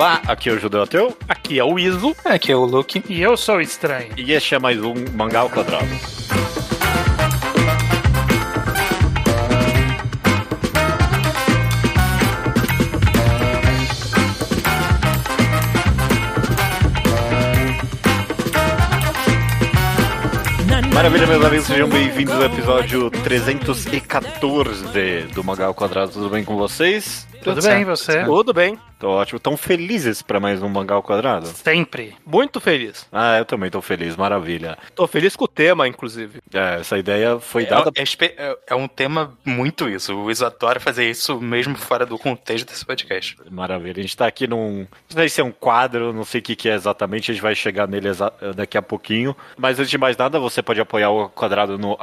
Olá, aqui é o Judeu Ateu. Aqui é o Iso. Aqui é o Luke. E eu sou o estranho. E este é mais um Mangá ao Quadrado. Maravilha, meus amigos, sejam bem-vindos ao episódio 314 do Mangá ao Quadrado. Tudo bem com vocês? Tudo bem, você? Tudo bem. Tô ótimo. Tão felizes para mais um Mangá ao Quadrado? Sempre. Muito feliz. Ah, eu também tô feliz, maravilha. Tô feliz com o tema, inclusive. É, essa ideia foi É, dada. é é- é um tema muito isso. O Iso adora fazer isso mesmo fora do contexto desse podcast. Maravilha. A gente tá aqui num. Não sei se é um quadro, não sei o que, que é exatamente, a gente vai chegar nele exa- daqui a pouquinho. Mas antes de mais nada, você pode apoiar o quadrado no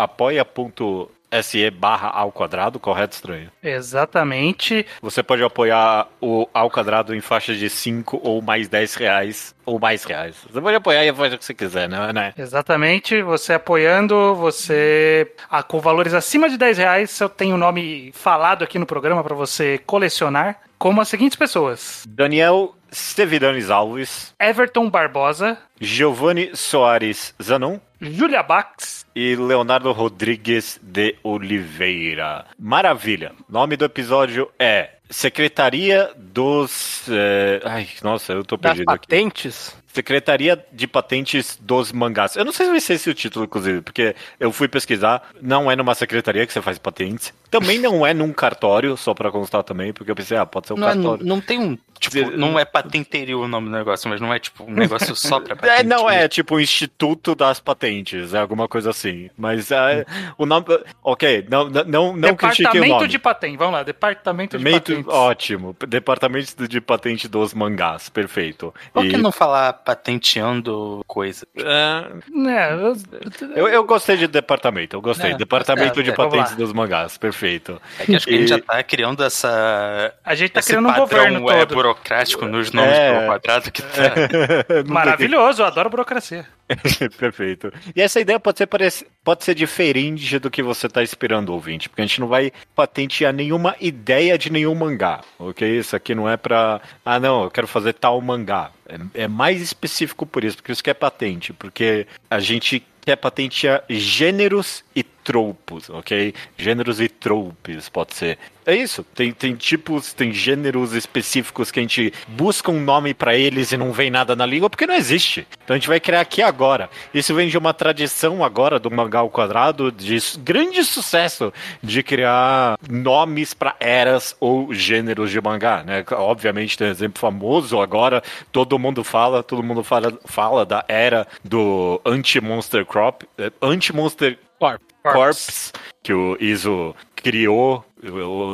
apoia.se barra ao quadrado, correto, estranho? Exatamente. Você pode apoiar o ao quadrado em faixas de 5 ou mais 10 reais. Ou mais reais. Você pode apoiar e faz o que você quiser, né? né? Exatamente. Você apoiando, você. Ah, com valores acima de 10 reais, eu tenho o nome falado aqui no programa para você colecionar. Como as seguintes pessoas: Daniel Stevidanes Alves, Everton Barbosa, Giovanni Soares Zanon. Julia Bax, e Leonardo Rodrigues de Oliveira. Maravilha. Nome do episódio é Secretaria dos. eh, Ai, nossa, eu tô Das perdido aqui. patentes. Secretaria de Patentes dos Mangás. Eu não sei se vai ser esse o título, inclusive, porque eu fui pesquisar. Não é numa secretaria que você faz patentes. Também não é num cartório, só pra constar também, porque eu pensei, ah, pode ser um Não, é- cartório. não tem um. Tipo, não é patenteiro o nome do negócio, mas não é tipo um negócio só pra É, patente. não é tipo o Instituto das Patentes, é alguma coisa assim. Mas é, o nome. Ok, não, não, não, não critique o Departamento nome. de Patente. Vamos lá, Departamento de Departamento- Patentes. ótimo. Departamento de Patente dos Mangás, perfeito. Por E- que não falar patenteando coisa? É, É, eu- eu, gostei de departamento, eu gostei. É, Departamento é, de é, Patentes dos Mangás, perfeito. É que acho que a gente E- já tá criando essa. a gente tá criando um padrão governo é, todo. Burocrático nos nomes É. do quadrado que tá. Maravilhoso, eu adoro burocracia. Perfeito. E essa ideia pode ser, pode ser diferente do que você está esperando, ouvinte, porque a gente não vai patentear nenhuma ideia de nenhum mangá, ok? Isso aqui não é pra. Ah, não, eu quero fazer tal mangá. É, é mais específico por isso, porque isso que é patente, porque a gente quer patentear gêneros e tropos, ok? Gêneros e tropes, pode ser. É isso. Tem, tem tipos, tem gêneros específicos que a gente busca um nome pra eles e não vem nada na língua porque não existe. Então a gente vai criar aqui agora. Isso vem de uma tradição agora do mangá ao quadrado de grande sucesso de criar nomes pra eras ou gêneros de mangá, né? Obviamente tem um exemplo famoso agora, todo mundo fala, todo mundo fala, fala da era do anti-monster crop, eh, anti-monster Corp. Corps, que o Iso criou,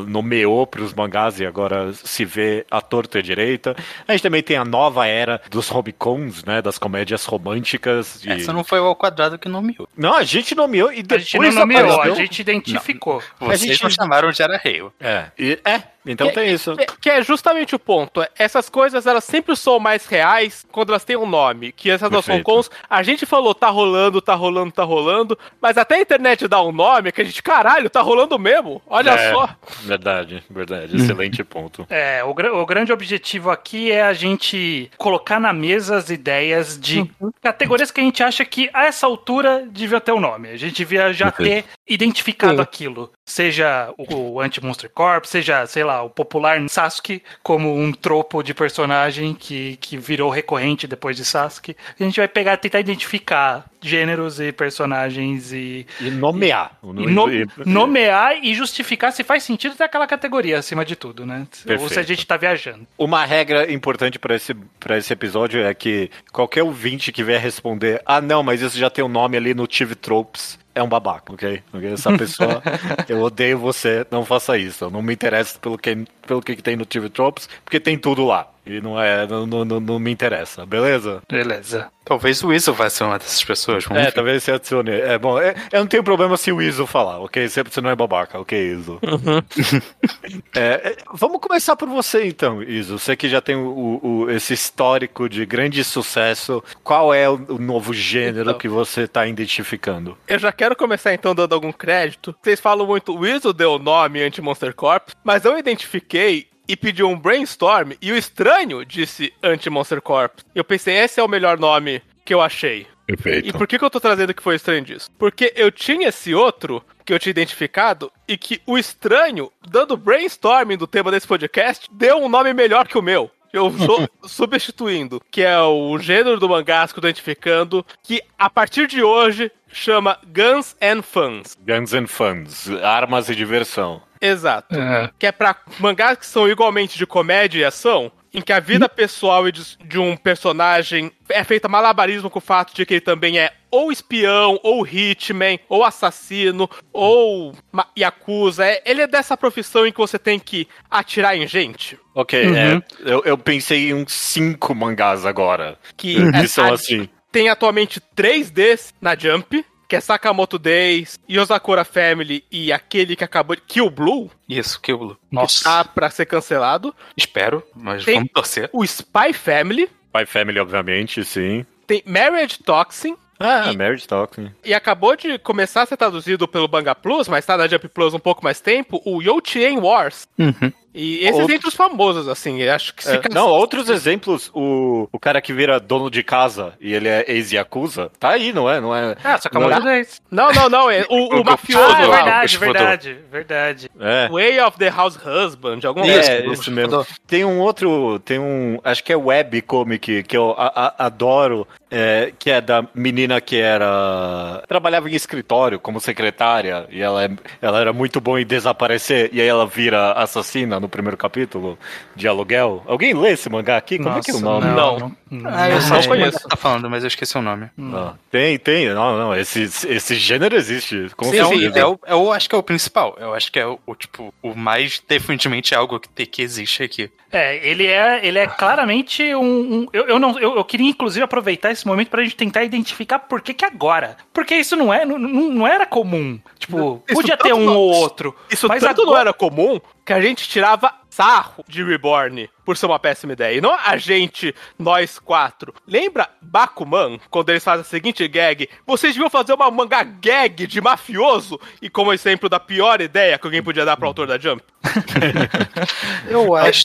nomeou para os mangás e agora se vê à torta e à direita. A gente também tem a nova era dos romicons, né, das comédias românticas. e- Essa não foi o ao quadrado que nomeou. Não, a gente nomeou e A depois gente não nomeou, a apareceu- gente identificou. Vocês gente- não chamaram de Ararreio. É, e- é, então tem isso. Que, que é justamente o ponto. é, Essas coisas, elas sempre são mais reais quando elas têm um nome. Que essas das. Hong Kongs, a gente falou, tá rolando, tá rolando, tá rolando. Mas até a internet dá um nome que a gente, caralho, tá rolando mesmo. Olha É, só. Verdade, verdade. Excelente ponto. É, o, o grande objetivo aqui é a gente colocar na mesa as ideias de categorias que a gente acha que a essa altura devia ter o nome. A gente devia já ter identificado Sim. aquilo. Seja o, o Anti-Monster Corp, seja, sei lá, o popular Sasuke como um tropo de personagem que, que virou recorrente depois de Sasuke. A gente vai pegar, tentar identificar gêneros e personagens e, E nomear. e no- nomear e justificar se faz sentido ter aquela categoria acima de tudo, né? Ou se a Perfeito. gente tá viajando. Uma regra importante para esse, pra esse episódio é que qualquer ouvinte que vier responder, ah, não, mas isso já tem um nome ali no TV Tropes, é um babaca, ok? Essa pessoa, eu odeio você, não faça isso. Eu não me interesso pelo que, pelo que tem no TV Tropes, porque tem tudo lá. E não é, não, não, não- não me interessa, beleza? Beleza. Talvez o Iso vai ser uma dessas pessoas. Vamos É, ver. talvez você adicione. É bom, é- eu não tenho problema se o Iso falar, ok? Você, você não é babaca, ok, Iso? É, é, vamos começar por você então, Iso. Você que já tem o, o- esse histórico de grande sucesso, qual é o, o novo gênero Então. que você está identificando? Eu já quero começar então dando algum crédito. Vocês falam muito, o Iso deu o nome Anti-Monster Corp, mas eu identifiquei e pediu um brainstorm e o estranho disse Anti-Monster Corp. Eu pensei, esse é o melhor nome que eu achei. Perfeito. E por que, que eu tô trazendo que foi estranho disso? Porque eu tinha esse outro que eu tinha identificado e que o estranho, dando brainstorming do tema desse podcast, deu um nome melhor que o meu. Eu estou substituindo, que é o gênero do mangá que eu tô identificando, que a partir de hoje chama Guns and Funs. Guns and Funds, armas e diversão. Exato. É. Que é pra mangás que são igualmente de comédia e ação, em que a vida pessoal e de, de um personagem é feita malabarismo com o fato de que ele também é ou espião, ou hitman, ou assassino, ou yakuza. É, ele é dessa profissão em que você tem que atirar em gente. Ok, Uhum. é, eu, eu pensei em uns cinco mangás agora. Que Que é- são assim. tem atualmente três desses na Jump, que é Sakamoto Days, Yosakura Family e aquele que acabou de Kill Blue, Isso, que eu Nossa. tá pra ser cancelado. espero, mas Tem- vamos torcer. O Spy Family, Spy Family, obviamente, sim. tem Marriage Toxin, Ah, E- Marriage Talking. E acabou de começar a ser traduzido pelo Banga Plus, mas tá na Jump Plus um pouco mais tempo, o Youtien Wars. Uhum. E esses Outro- entre os famosos, assim, eu acho que É, fica... não, outros exemplos, o, o cara que vira dono de casa e ele é ex-Yakuza, tá aí, não é? Não é? Ah, Sakamoto Não, Days. Não, não, não, é o, o O- mafioso Ah, é lá, verdade, Shifudo. verdade, verdade. É. Way of the House Husband, alguma É, coisa. Isso, mesmo. Tem um outro, tem um, acho que é webcomic que eu a- a- adoro, é, que é da menina que era trabalhava em escritório como secretária e ela, é- ela era muito boa em desaparecer e aí ela vira assassina no primeiro capítulo de aluguel. Alguém lê esse mangá aqui? Como é que é o nome? Não. Ah, eu Não sei o que conheço. você tá falando, mas eu esqueci o nome. Não. Tem, tem. Não, não. Esse, esse gênero existe. Com Sim, É o- sim, certeza. é o- eu acho que é o principal. Eu acho que é o, o, tipo, o mais definitivamente algo que, que existe aqui. É, ele é, ele é claramente um. um- eu, eu, não, eu, eu queria, inclusive, aproveitar esse momento pra gente tentar identificar por que, que agora. Porque isso não, é, não, não não era comum. Tipo, Isso podia ter um não- ou outro. Isso mas tanto não agora- era comum que a gente tirava sarro de Reborn por ser uma péssima ideia. E não a gente, nós quatro. Lembra Bakuman, quando eles fazem a seguinte gag? Vocês deviam fazer uma manga gag de mafioso? E como exemplo da pior ideia que alguém podia dar pro autor da Jump? Eu acho-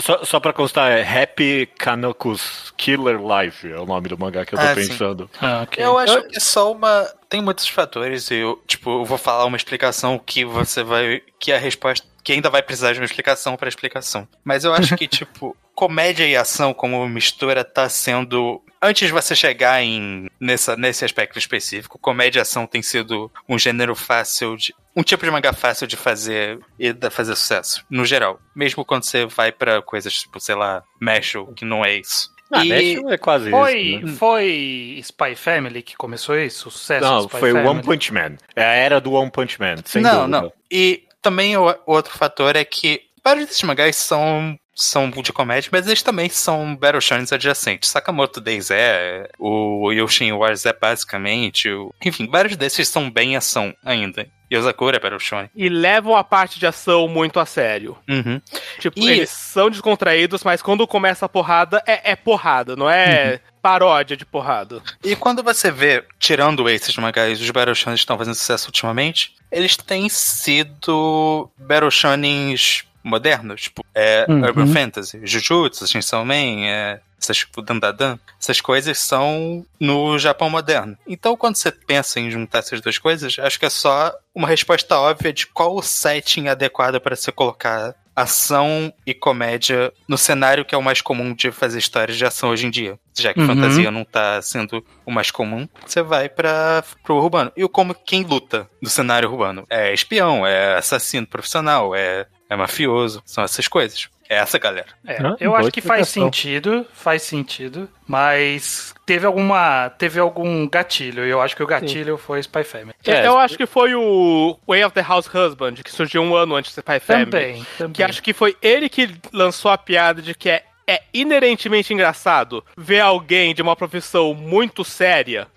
Só, só pra constar, é Happy Kanoku's Killer Life é o nome do mangá que eu tô Ah, pensando. Ah, ok. Eu acho que é só uma. Tem muitos fatores e eu, tipo, eu vou falar uma explicação que você vai. Que a resposta. Que ainda vai precisar de uma explicação pra explicação. Mas eu acho que, tipo, comédia e ação como mistura tá sendo. Antes de você chegar em nessa, nesse aspecto específico, comédia e ação tem sido um gênero fácil de. Um tipo de mangá fácil de fazer e de fazer sucesso, no geral. Mesmo quando você vai pra coisas tipo, sei lá, Mashal, que não é isso. Ah, E- é quase Foi, isso. né? foi Spy Family que começou isso? O sucesso Não, Spy foi o Family? One Punch Man. É a era do One Punch Man, sem não, dúvida. não. E também o outro fator é que vários desses mangás são, são de comédia, mas eles também são Battle Shonens adjacentes. Sakamoto Days é, o Yoshin Wars é basicamente, o... enfim, vários desses são bem ação ainda. Yosakura é Battle Shonen. E levam a parte de ação muito a sério. Uhum. Tipo, E- eles são descontraídos, mas quando começa a porrada, é, é porrada, não é paródia de porrada. E quando você vê, tirando esses mangás, os Battle Shonens estão fazendo sucesso ultimamente, eles têm sido Battle Shonens modernos, tipo, é, Uhum. Urban Fantasy, Jujutsu, Chainsaw Man, é, essas, tipo, Dandadan, essas coisas são no Japão moderno. Então, quando você pensa em juntar essas duas coisas, acho que é só uma resposta óbvia de qual o setting adequado para você colocar ação e comédia no cenário que é o mais comum de fazer histórias de ação hoje em dia. Já que Uhum. fantasia não tá sendo o mais comum, você vai para pro urbano. E como quem luta no cenário urbano? É espião, é assassino profissional, é, é mafioso, são essas coisas. É essa galera. É, Ah, eu acho que faz sentido, faz sentido, mas teve alguma, teve algum gatilho, e eu acho que o gatilho foi Spy Family. É, eu acho que foi o Way of the House Husband, que surgiu um ano antes do Spy Family. Também, também. Que acho que foi ele que lançou a piada de que é, é inerentemente engraçado ver alguém de uma profissão muito séria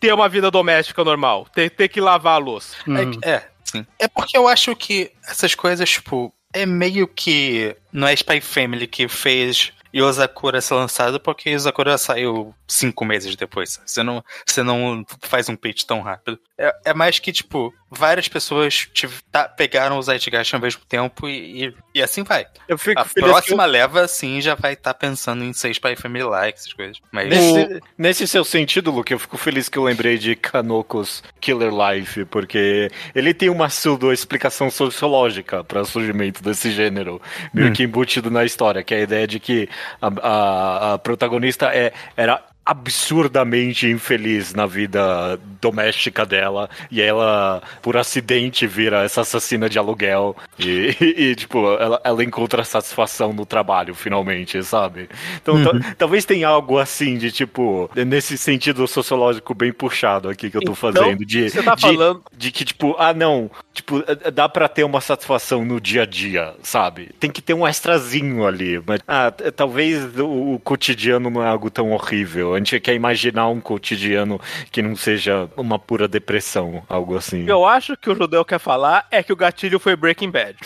ter uma vida doméstica normal, ter, ter que lavar a louça. Hum. É, que- é, sim. É porque eu acho que essas coisas, tipo, é meio que. Não é Spy Family que fez Yosakura ser lançado, porque Yosakura saiu cinco meses depois. Você não, você não faz um pitch tão rápido. É, é mais que, tipo, várias pessoas tiv- tá- pegaram o Zeitgeist ao mesmo tempo e, e, e assim vai. Eu fico A feliz próxima leva, sim, já vai estar pensando em ser Spy Family Like, essas coisas. Mas Nesse, nesse seu sentido, Luke, eu fico feliz que eu lembrei de Kanokos Killer Life, porque ele tem uma pseudo-explicação sociológica para o surgimento desse gênero, meio que embutido na história, que é a ideia de que a, a- a protagonista é, era absurdamente infeliz na vida doméstica dela e ela por acidente vira essa assassina de aluguel e, e, tipo ela, ela encontra satisfação no trabalho finalmente sabe então ta- talvez tenha algo assim de tipo nesse sentido sociológico bem puxado aqui que eu tô Então, fazendo de Você tá de- falando. de que, tipo, ah, não, tipo, eh, dá pra ter uma satisfação no dia a dia, sabe? Tem que ter um extrazinho ali. Mas, ah, talvez o, o cotidiano não é algo tão horrível. A gente quer imaginar um cotidiano que não seja uma pura depressão, algo assim. Eu acho que o judeu quer falar é que o gatilho foi Breaking Bad.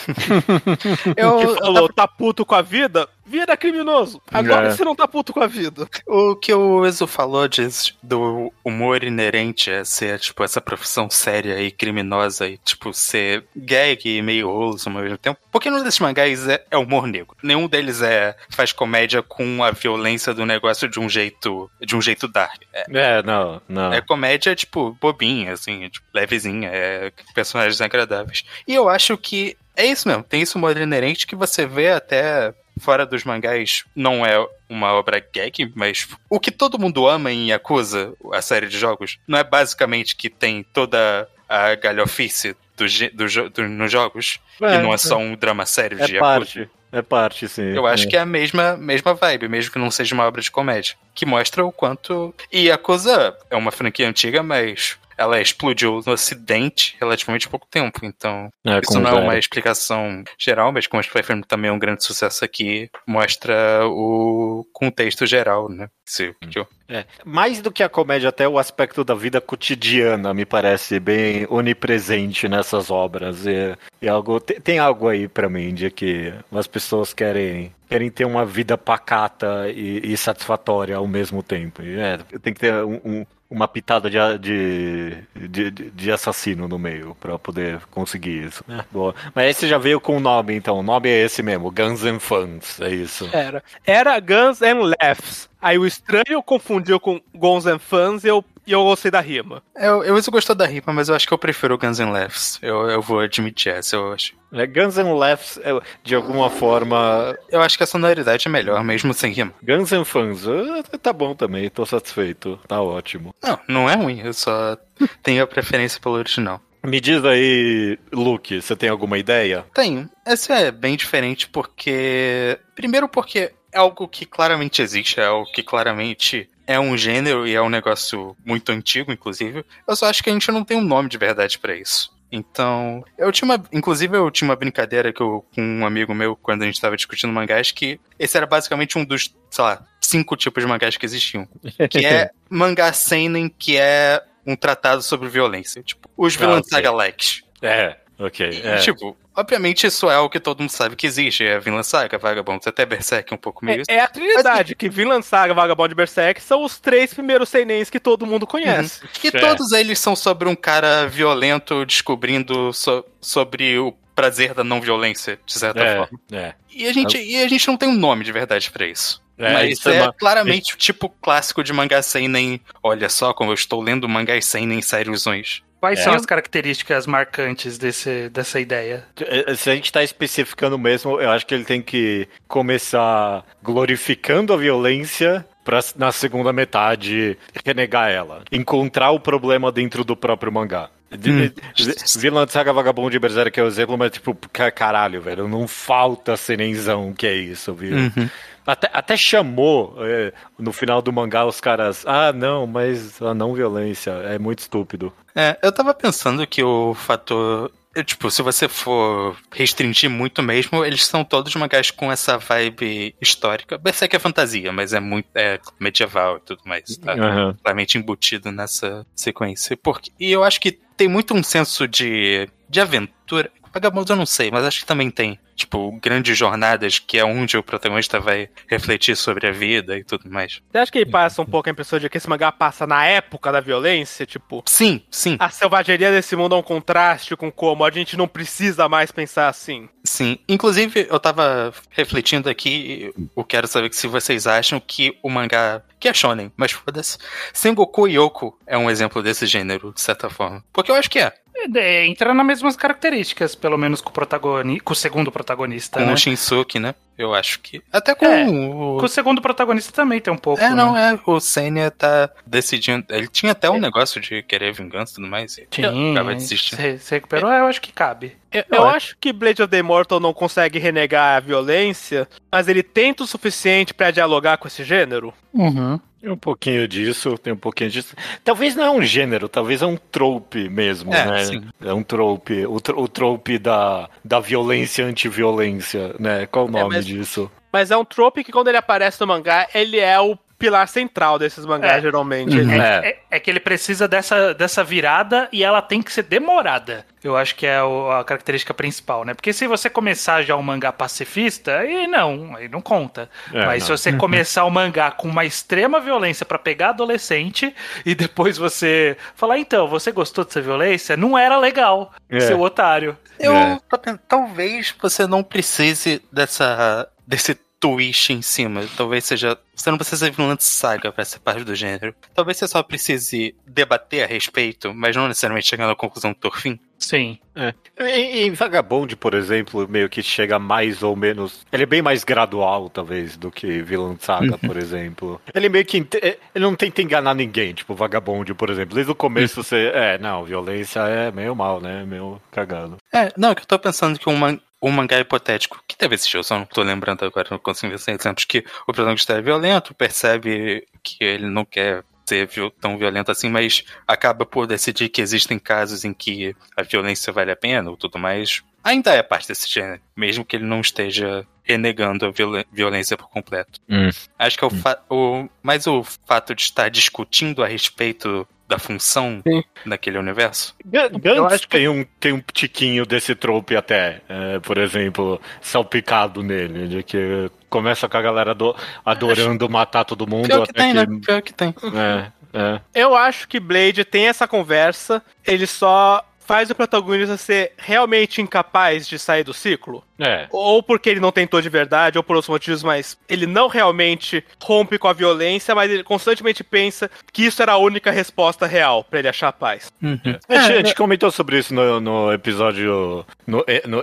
eu, que eu falou, tá puto com a vida? Vira criminoso. Agora É. você não tá puto com a vida. O que o Enzo falou de, do humor inerente a ser, tipo, essa profissão séria e criminosa e, tipo, ser gag e meio wholesome ao mesmo tempo. Porque nenhum desses mangás é, é humor negro. Nenhum deles é faz comédia com a violência do negócio de um jeito, de um jeito dark. É, É, não, não. é comédia, tipo, bobinha, assim, tipo, levezinha, é personagens agradáveis. E eu acho que é isso mesmo, tem esse humor inerente que você vê até fora dos mangás, não é uma obra gag, mas o que todo mundo ama em Yakuza, a série de jogos, não é basicamente que tem toda a galhofice do, ge- do, do- nos jogos, É, e não é só um drama sério de É Yakuza. parte. É parte, sim. Eu acho que é a mesma, mesma vibe, mesmo que não seja uma obra de comédia. Que mostra o quanto. E Yakuza é uma franquia antiga, mas ela explodiu no acidente relativamente pouco tempo. Então, É, isso não é uma explicação geral, mas como Spy Family também é um grande sucesso aqui, mostra o contexto geral, né? Se, eu- É, mais do que a comédia, até o aspecto da vida cotidiana me parece bem onipresente nessas obras. E, e algo, te- tem algo aí pra mim de que as pessoas querem, querem ter uma vida pacata e, e satisfatória ao mesmo tempo. E, é, tem que ter um- um- uma pitada de, de, de, de- assassino no meio pra poder conseguir isso. É, boa. Mas esse já veio com o nome, então. O nome é esse mesmo, Guns and Fans. É isso. Era. Era Guns and Laughs. Aí o estranho confundiu com Guns and Fans e eu, e eu gostei da rima. Eu, eu uso gostou da rima, mas eu acho que eu prefiro o Guns N' Laughs. Eu, eu vou admitir essa, eu acho. É, Guns and Laughs, é, de alguma forma, Eu acho que a sonoridade é melhor, mesmo sem rima. Guns and Fans, ah, tá bom também, tô satisfeito, tá ótimo. Não, não é ruim, eu só tenho a preferência pelo original. Me diz aí, Luke, você tem alguma ideia? Tenho. Essa é bem diferente porque. Primeiro, porque é algo que claramente existe, é algo que claramente é um gênero e é um negócio muito antigo, inclusive. Eu só acho que a gente não tem um nome de verdade pra isso. Então, eu tinha uma. Inclusive, eu tinha uma brincadeira que eu, com um amigo meu, quando a gente tava discutindo mangás, que esse era basicamente um dos, sei lá, cinco tipos de mangás que existiam. Que é mangá seinen, que é um tratado sobre violência. Tipo, os Ah, Villain ok. Saga Likes. É, ok. É. Tipo, obviamente isso é o que todo mundo sabe que existe. É Vinland Saga, Vagabond, até Berserk um pouco meio. É, é a Trinidade, que Vinland Saga, Vagabond e Berserk são os três primeiros seinens que todo mundo conhece. E É. todos eles são sobre um cara violento descobrindo so- sobre o prazer da não violência, de certa É, forma. é. E a, gente, e a gente não tem um nome de verdade pra isso. É, Mas isso é, é uma- claramente o tipo clássico de mangá seinen. Olha só como eu estou lendo mangás seinen sériosões. Quais É. são as características marcantes desse, dessa ideia? É, Se a gente tá especificando mesmo, eu acho que ele tem que começar glorificando a violência pra na segunda metade renegar ela. Encontrar o problema dentro do próprio mangá. De- de- Vinland Saga Vagabond de Berserk é o exemplo, mas tipo, ca- caralho, velho, não falta serenzão que é isso, viu? Até, até chamou é, no final do mangá os caras, ah, não, mas a não violência é muito estúpido. É, eu tava pensando que o fator. é, Tipo, se você for restringir muito mesmo, eles são todos mangás com essa vibe histórica. Berserk é fantasia, mas é muito é medieval e tudo mais. Tá Aham. claramente embutido nessa sequência. Porque, e eu acho que tem muito um senso de, de aventura. Vagabundos eu não sei, mas acho que também tem. Tipo, grandes jornadas, que é onde o protagonista vai refletir sobre a vida e tudo mais. Você acha que ele passa um pouco a impressão de que esse mangá passa na época da violência? Tipo, Sim, sim, a selvageria desse mundo é um contraste com como a gente não precisa mais pensar assim. sim. Inclusive, eu tava refletindo aqui, eu quero saber se vocês acham que o mangá, que é shonen, mas foda-se, Sengoku Yoko é um exemplo desse gênero, de certa forma. Porque eu acho que é. É, entra nas mesmas características, pelo menos com o protagoni com o segundo protagonista, Com né? o Shinsuke, né? Eu acho que. Até com É, o. Com o segundo protagonista também tem um pouco. É, não, né? é. O Senya tá decidindo. Ele tinha até um negócio de querer vingança e tudo mais. E Tinha, acaba desistindo. se, se recuperou, eu acho que cabe. Eu, Eu eu acho. que Blade of the Immortal não consegue renegar a violência, mas ele tenta o suficiente pra dialogar com esse gênero. Uhum. Tem um pouquinho disso, tem um pouquinho disso. Talvez não é um gênero, talvez é um trope mesmo, É, né? sim. É um trope, o, tro- o trope da, da violência anti-violência, né? Qual o nome mas- disso? Mas é um trope que quando ele aparece no mangá, ele é o pilar central desses mangás, É. geralmente. Uhum. Ele- É. É, é que ele precisa dessa, dessa virada e ela tem que ser demorada. Eu acho que é o- a característica principal, né? Porque se você começar já um mangá pacifista, aí não, aí não conta. É, Mas não. se você começar o mangá com uma extrema violência pra pegar adolescente e depois você falar, então, você gostou dessa violência? Não era legal, É. seu otário. Eu É. tô pensando, talvez você não precise dessa desse twist em cima. Talvez seja. Você não precisa de vilã de saga pra ser parte do gênero. Talvez você só precise debater a respeito, mas não necessariamente chegar na conclusão do fim. Sim. Em, em Vagabond, por exemplo, meio que chega mais ou menos. Ele é bem mais gradual, talvez, do que Vilã Saga, por exemplo. Ele meio que. inte- Ele não tenta enganar ninguém, tipo Vagabond, por exemplo. Desde o começo você. É, não, violência é meio mal, né? Meio cagado. É, não, que eu tô pensando que um, man- um mangá hipotético, que teve esse show, só não tô lembrando agora, não consigo ver exemplos, que o protagonista é violento, percebe que ele não quer ser viol- tão violento assim, mas acaba por decidir que existem casos em que a violência vale a pena ou tudo mais. Ainda é parte desse gênero, mesmo que ele não esteja renegando a violen- violência por completo. Hum. Acho que é o, fa- o mais o fato de estar discutindo a respeito da função Sim. naquele universo. Gu- Eu Gantz acho que- tem, um, tem um tiquinho desse trope até, é, por exemplo, salpicado nele, de que começa com a galera do- adorando matar todo mundo Pior que até tem, que. né? Pior que tem. É, é. Eu acho que Blade tem essa conversa, ele só faz o protagonista ser realmente incapaz de sair do ciclo. É. Ou porque ele não tentou de verdade, ou por outros motivos, mas ele não realmente rompe com a violência, mas ele constantemente pensa que isso era a única resposta real pra ele achar paz. Uhum. A gente, a gente comentou sobre isso no, no episódio, no, no,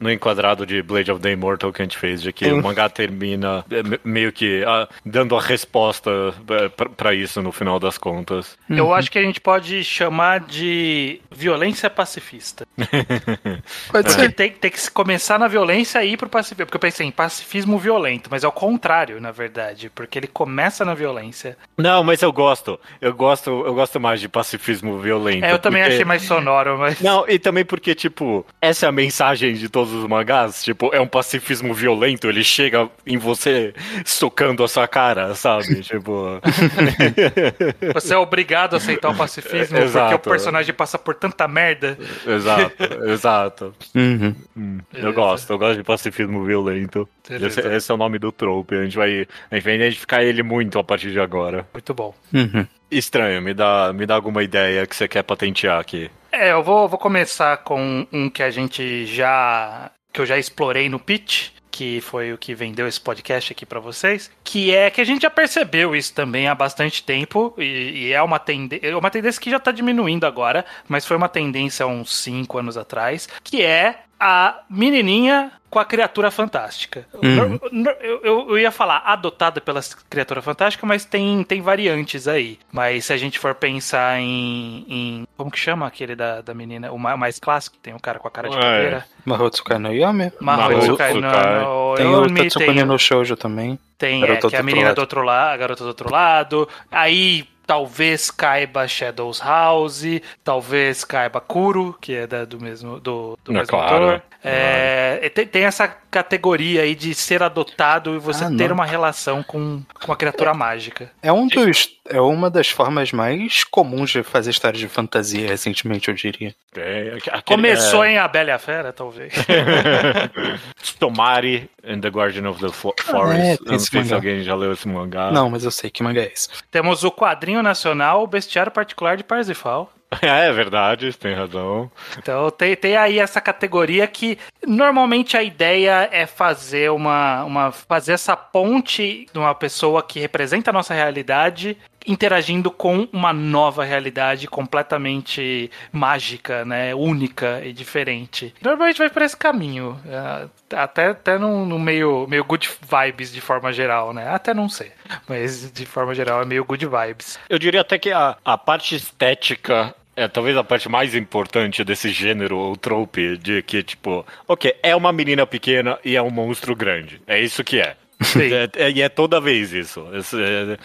no enquadrado de Blade of the Immortal que a gente fez, de que o mangá termina é, me- meio que ah, dando a resposta é, pra- pra isso no final das contas. Eu acho que a gente pode chamar de violência pacifista. Pode ser. tem, tem que se começar na violência e ir pro pacifismo. Porque eu pensei em pacifismo violento, mas é o contrário, na verdade. Porque ele começa na violência. Não, mas eu gosto. Eu gosto, eu gosto mais de pacifismo violento. É, eu também porque- achei mais sonoro, mas. Não, e também porque, tipo, essa é a mensagem de todos os mangás. Tipo, é um pacifismo violento, ele chega em você socando a sua cara, sabe? tipo. Você é obrigado a aceitar o pacifismo Exato. porque o personagem passa por tanta merda. exato, exato. Uhum. Hum, eu gosto, eu gosto de pacifismo violento. Esse, esse é o nome do trope. A gente vai, a gente vai identificar ele muito a partir de agora. Muito bom. Uhum. Estranho, me dá, me dá alguma ideia que você quer patentear aqui. É, eu vou, vou começar com um que a gente já. que eu já explorei no pitch. Que foi o que vendeu esse podcast aqui pra vocês. Que é que a gente já percebeu isso também há bastante tempo. E, e é uma, tende é uma tendência que já tá diminuindo agora. Mas foi uma tendência há uns 5 anos atrás. Que é a menininha com a criatura fantástica. Uhum. Eu, eu- eu ia falar adotada pela criatura fantástica, mas tem, tem variantes aí. Mas se a gente for pensar em. em- como que chama aquele da, da menina? O ma- mais clássico, tem um cara com a cara de É. caveira. Mahotsukai no Yome. Mahotsukai no, Tem o tem, no Shoujo também. tem é, que é a menina do outro lado, a garota do outro lado. Aí talvez caiba Shadows House, talvez caiba Kuro, que é da- do mesmo do, do É mesmo claro, autor. É, e tem, tem essa categoria aí de ser adotado e você Ah, ter não. uma relação com, com uma criatura mágica. É, um dos, é uma das formas mais comuns de fazer histórias de fantasia recentemente, eu diria. É, aquele- Começou é, em A Bela e a Fera, talvez. Tomari and the Guardian of the Fo- Forest. Eu não sei se mangá. alguém já leu esse mangá. Não, mas eu sei que manga é esse. Temos o quadrinho nacional, o Bestiário Particular de Parsifal. É, é verdade, tem razão. Então tem, tem aí essa categoria que normalmente a ideia é fazer uma, uma fazer essa ponte de uma pessoa que representa a nossa realidade interagindo com uma nova realidade completamente mágica, né, única e diferente. Normalmente vai por esse caminho, é, até até no, no meio meio good vibes de forma geral, né? Até não sei, mas de forma geral é meio good vibes. Eu diria até que a, a parte estética é talvez a parte mais importante desse gênero ou trope de que, tipo, ok, é uma menina pequena e é um monstro grande. É isso que é. Sim. É- é- e é toda vez isso. Esse, é-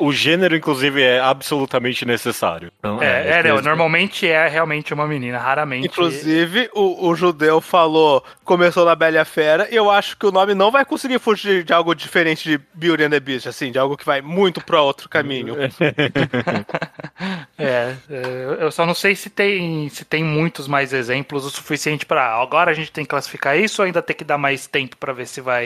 o gênero, inclusive, é absolutamente necessário. Então, É, é, não, esse- normalmente é realmente uma menina, raramente. Inclusive, o, o judeu falou, começou na Bela a Fera, e eu acho que o nome não vai conseguir fugir de algo diferente de Beauty and the Beast, assim, de algo que vai muito pra outro caminho. É, é, eu só não sei se tem, se tem muitos mais exemplos o suficiente pra. agora a gente tem que classificar isso ou ainda tem que dar mais tempo pra ver se vai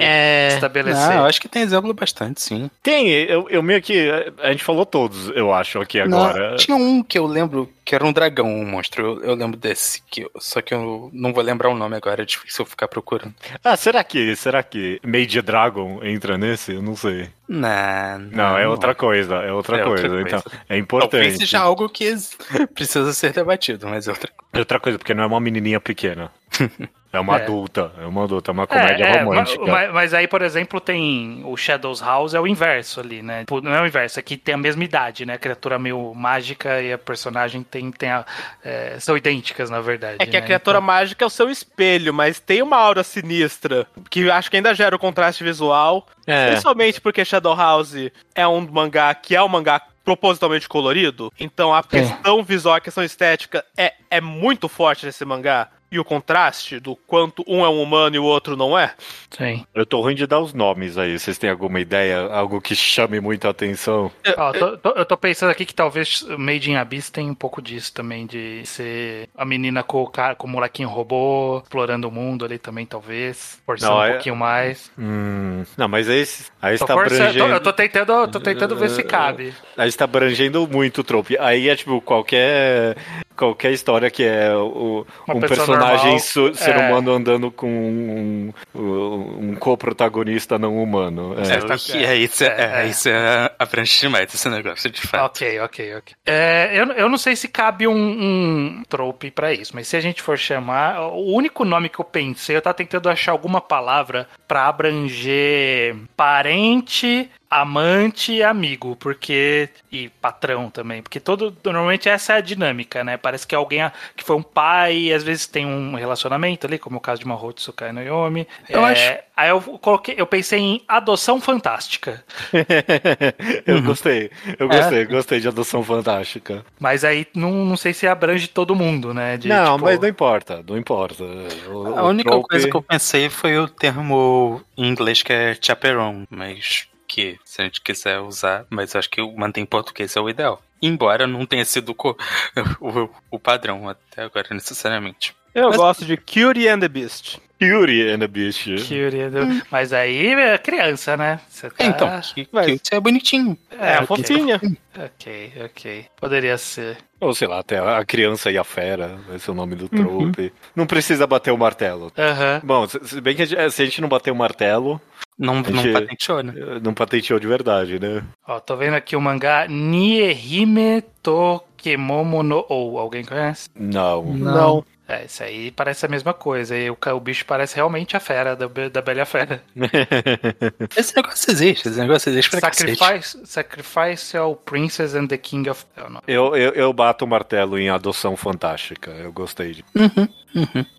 estabelecer. Ah, eu acho que tem exemplo bastante, sim. Tem, eu, eu meio que. A gente falou todos, eu acho, aqui agora. Não, tinha um que eu lembro que era um dragão, um monstro. Eu, eu lembro desse, que eu- só que eu não vou lembrar o nome agora, é difícil eu ficar procurando. Ah, será que, será que Made Dragon entra nesse? Eu não sei. Não, Não, é outra coisa, é outra É outra coisa. coisa. Então, é Talvez importante. seja algo que precisa ser debatido, mas é outra É outra coisa, porque não é uma menininha pequena. É uma É. adulta, é uma adulta, é uma comédia É, é, romântica. ma- Mas, mas aí, por exemplo, tem o Shadows House, é o inverso ali, né? Tipo, Não é o inverso, aqui tem a mesma idade, né? A criatura meio mágica e a personagem tem, tem a- é, são idênticas, na verdade. É que a né? criatura Então- mágica é o seu espelho, mas tem uma aura sinistra, que acho que ainda gera o contraste visual, É. principalmente porque Shadow House é um mangá que é um mangá propositalmente colorido, então a questão visual, a questão estética é, é muito forte nesse mangá. E o contraste do quanto um é um humano e o outro não é. Sim. Eu tô ruim de dar os nomes aí. Vocês têm alguma ideia? Algo que chame muita atenção? Ó, tô- tô- eu tô pensando aqui que talvez Made in Abyss tem um pouco disso também, de ser a menina com o, cara, com o molequinho robô, explorando o mundo ali também, talvez. Forçando Não, um é- pouquinho mais. Hum, não, mas aí, aí Tô, está forçando- tô- abrangendo. eu tô tentando, eu tô tentando ver se cabe. Aí está abrangendo muito o trope. Aí é tipo qualquer qualquer história que é o, Uma um personagem normal, su- ser é. humano andando com um, um, um co-protagonista não humano. É. É, tá- é, é, é. aí você abrange demais esse negócio, de fato. Ok, ok, ok. É, eu, eu não sei se cabe um, um trope pra isso, mas se a gente for chamar, o único nome que eu pensei, eu tava tentando achar alguma palavra pra abranger parente, amante e amigo, porque e patrão também, porque todo normalmente essa é a dinâmica, né? Parece que alguém a- que foi um pai, e às vezes tem um relacionamento ali, como o caso de Mahou Tsukai no Yomi. Eu É, acho- Aí eu coloquei, eu pensei em adoção fantástica. eu gostei, eu gostei, gostei de adoção fantástica. Mas aí não, não sei se abrange todo mundo, né? De, não, tipo, mas não importa, não importa. O- A única trope- coisa que eu pensei foi o termo em inglês que é chaperone, mas que se a gente quiser usar, mas acho que manter em português é o ideal. Embora não tenha sido o, o padrão até agora, necessariamente. Eu Mas- gosto de Cutie and the Beast. Fury and the Beast. querido. Mas aí é criança, né? Você tá... É, então, que, isso é bonitinho. É, a ok. fofinha. Ok, ok. Poderia ser. Ou sei lá, até a criança e a fera, esse é o nome do trope. Não precisa bater o martelo. Aham. Bom, se bem que a gente- se a gente não bater o martelo, Não, não gente- patenteou, né? eh, não patenteou de verdade, né? Ó, tô vendo aqui o mangá Niehime Tokemomo no Ou. Alguém conhece? Não. Não. É, isso aí parece a mesma coisa. E o, o bicho parece realmente a fera, da, da Bela Fera. Esse negócio existe, esse negócio existe pra cacete. Sacrifice, Sacrifice é o Princess and the King of... Eu, eu, eu bato o martelo em Adoção Fantástica. Eu gostei de.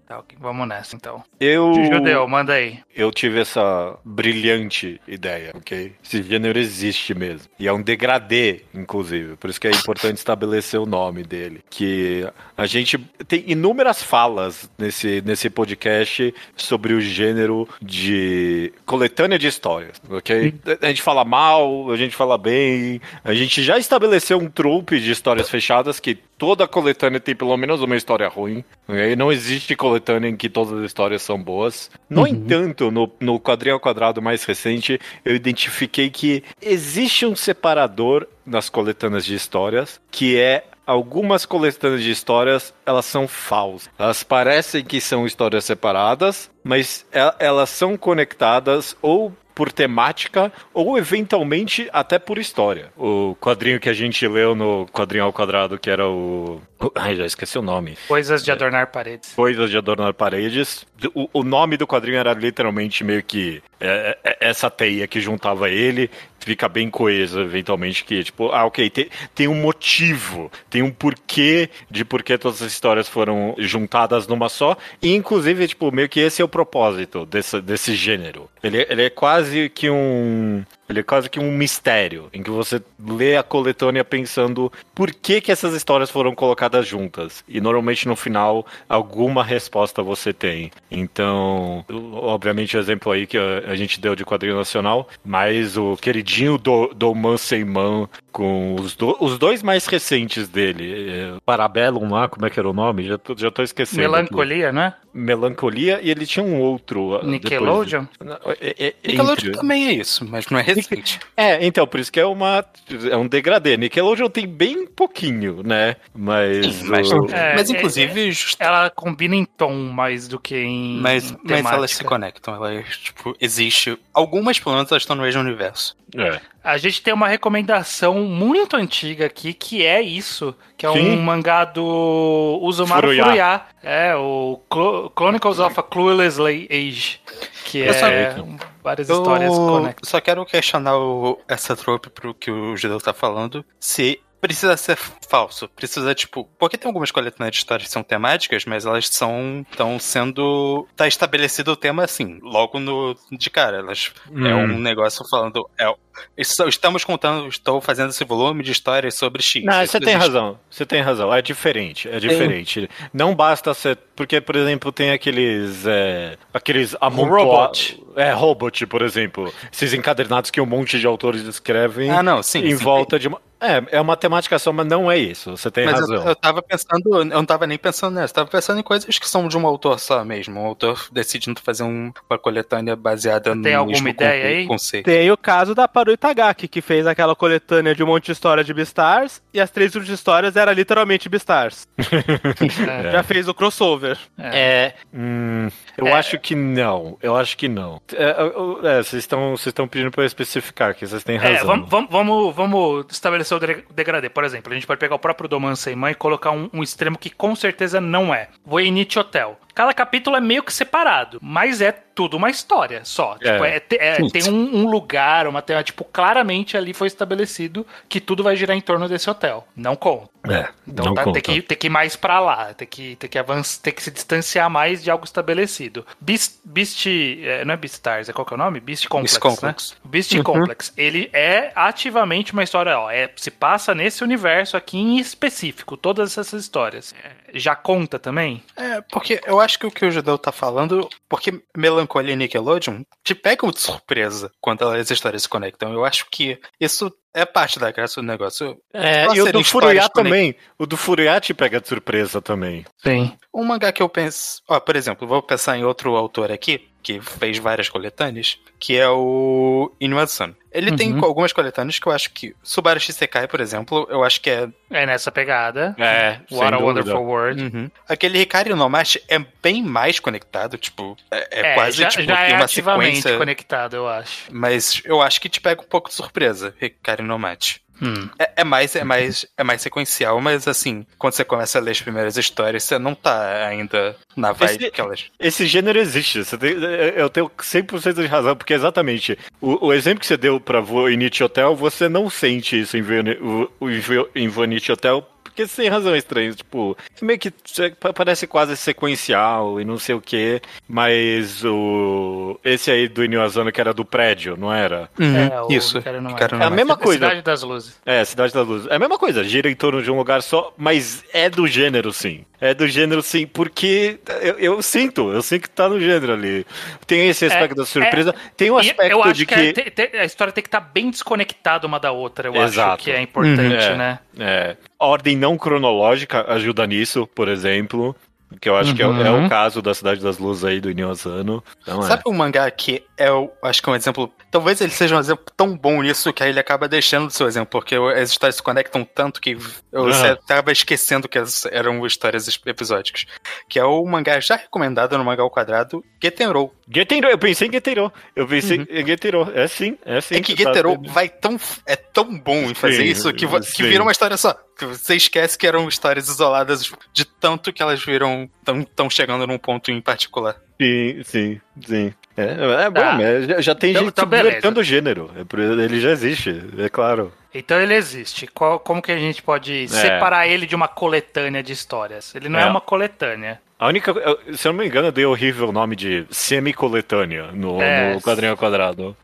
Tá, ok, Vamos nessa, então. Eu, Judeu, manda aí. eu tive essa brilhante ideia, ok? Esse gênero existe mesmo. E é um degradê, inclusive. Por isso que é importante estabelecer o nome dele. Que a gente tem inúmeras falas nesse, nesse podcast sobre o gênero de coletânea de histórias, ok? A gente fala mal, a gente fala bem. A gente já estabeleceu um trope de histórias fechadas que toda coletânea tem pelo menos uma história ruim. ok? Não existe coletânea em que todas as histórias são boas. No entanto, no, no quadrinho ao quadrado mais recente, eu identifiquei que existe um separador nas coletâneas de histórias, que é algumas coletâneas de histórias, elas são falsas. Elas parecem que são histórias separadas, mas e- elas são conectadas ou por temática ou eventualmente até por história. O quadrinho que a gente leu no quadrinho ao quadrado, que era o. o- Ai, já esqueci o nome. Coisas de adornar paredes. Coisas de adornar paredes. O, o nome do quadrinho era literalmente meio que é, é, essa teia que juntava ele. Fica bem coeso, eventualmente, que, tipo, ah, ok, tem, tem um motivo, tem um porquê de por que todas as histórias foram juntadas numa só. E, inclusive, tipo, meio que esse é o propósito desse, desse gênero. Ele, é- ele é quase que um. Ele é quase que um mistério, em que você lê a coletânea pensando por que, que essas histórias foram colocadas juntas. E normalmente no final, alguma resposta você tem. Então, obviamente, o exemplo aí que a, a gente deu de quadrinho nacional, mas o queridinho do, do Man Sem Man, com os, do- os dois mais recentes dele, é, Parabellum lá, como é que era o nome? Já tô, já tô esquecendo. aqui. Melancolia, né? Melancolia, e ele tinha um outro. ah, Nickelodeon? Não, é- é- é Nickelodeon entre- também é isso, mas não é recente. É, então, por isso que é uma. É um degradê. Nickelodeon tem bem pouquinho, né? Mas. Sim, mas- o- É, mas é- inclusive, just- Ela combina em tom mais do que em mas, mas elas se conectam. Elas, tipo, existe. Algumas, pelo menos, elas estão no mesmo universo. é. A gente tem uma recomendação muito antiga aqui, que é isso, que é Sim. um mangá do Uzumaru Furuya. Furuya. É, o Chronicles of a Clueless Age, que Eu é várias histórias Eu conectadas. só quero questionar o- essa trope pro que o Judeu tá falando. Se precisa ser falso. Precisa, tipo. Porque tem algumas coletâneas de histórias que são temáticas, mas elas são. estão sendo. Tá estabelecido o tema assim, logo no de cara. Elas. É Hum. um negócio falando. É, estamos contando. Estou fazendo esse volume de histórias sobre X. Não, você tem razão. Você tem razão. É diferente. É diferente. Não basta ser. Porque, por exemplo, tem aqueles. É, aqueles amontoados. Robot. É, Robot, por exemplo. Esses encadernados que um monte de autores escrevem Ah, não, sim. em sim. volta de uma. É, é uma temática só, mas não é isso. Você tem Mas eu, razão. eu tava pensando, eu não tava nem pensando nessa, tava pensando em coisas que são de um autor só mesmo. Um autor decidindo fazer um- uma coletânea baseada no Tem alguma mesmo ideia conce- aí? conceito. Tem o caso da Paru Itagaki, que fez aquela coletânea de um monte de história de Beastars, e as três últimas histórias eram literalmente Beastars. É. Já fez o crossover. É. Hum, eu É. acho que não. Eu acho que não. É, é, vocês estão vocês estão pedindo pra eu especificar que vocês têm razão. É, vamos, vamos, vamos, vamos estabelecer o de- degradê. Por exemplo, a gente pode pegar o próprio Doman Sem Mãe e colocar um, um extremo que com certeza não é. Voynich Hotel. Cada capítulo é meio que separado, mas é tudo uma história só. Tipo, É. é- te- é- tem um, um lugar, uma tema, tipo, claramente ali foi estabelecido que tudo vai girar em torno desse hotel. Não conta. É, Então não tá- conta. tem, que, tem que ir mais pra lá, tem que, tem que avançar, tem que se distanciar mais de algo estabelecido. Beast, Beast é, não é Beastars, é qual que é o nome? Beast Complex, Beast Complex. né? Beast Complex, ele é ativamente uma história, ó, é, se passa nesse universo aqui em específico, todas essas histórias. É, já conta também? É, porque eu acho que o que o Judeu tá falando, porque Melancolia e Nickelodeon te pegam de surpresa quando as histórias se conectam. Eu acho que isso é parte da graça do negócio. É, e o do conect- também. O do Furuyá te pega de surpresa também. Sim. Um mangá que eu penso. Ó, por exemplo, vou pensar em outro autor aqui, que fez várias coletâneas, que é o Inuasan. Ele tem Uhum. algumas coletâneas que eu acho que. Subaru Shisekai, por exemplo, eu acho que é. É nessa pegada. É, What a Wonderful World. Uhum. Aquele Hikari no Machi é bem mais conectado, tipo, é, é É, quase já, tipo, já tem é uma ativamente sequência. conectado, eu acho. Mas eu acho que te pega um pouco de surpresa, Hikari no Machi. Hum. É, é mais, é, mais, é mais sequencial, mas assim, quando você começa a ler as primeiras histórias, você não tá ainda na vibe Esse- que elas. Esse gênero existe, você tem- eu tenho 100% de razão, porque exatamente, o, o exemplo que você deu pra Voynich Hotel, você não sente isso em, Voynich Hotel, porque sem razão é estranho, tipo, meio que é, pa- parece quase sequencial e não sei o que, mas o esse aí do Inuyasano que era do prédio, não era? É, o Isso. Hikaru Maru. no É a mesma coisa. Cidade das Luzes. É, Cidade da Luz. É a mesma coisa, gira em torno de um lugar só, mas é do gênero, sim. É do gênero, sim, porque eu, eu sinto, eu sinto que tá no gênero ali. Tem esse aspecto da surpresa, tem o E aspecto eu acho de que, que. a, te- te- a história tem que estar bem desconectada uma da outra, eu Exato. acho que é importante, É, né? É, ordem não cronológica ajuda nisso, por exemplo. Que eu acho que é, o- é Uhum. o caso da Cidade das Luzes aí do Inuyasano. Então, é. Sabe um mangá que é, o, acho que é um exemplo. Talvez ele seja um exemplo tão bom nisso que aí ele acaba deixando de ser o exemplo, porque as histórias se conectam tanto que você Ah. acaba esquecendo que as- eram histórias episódicas. Que é o mangá já recomendado no Mangá ao Quadrado, Getenrou. Getero, eu pensei em Getero. Eu pensei em Getero. É sim, é sim. é que tá- Getenrou vai tão, é tão bom em fazer Sim, isso que, que vira uma história só. Você esquece que eram histórias isoladas de tanto que elas viram, tão, tão chegando num ponto em particular. Sim, sim, sim. É, é bom, Tá. né? já, já tem Então- gente então o gênero. É Ele já existe, é claro. Então ele existe. Qual- como que a gente pode separar ele de uma coletânea de histórias? Ele não é, É. uma coletânea. A única. Se eu não me engano, eu dei o horrível nome de semi-coletânea no, É. no quadrinho ao quadrado.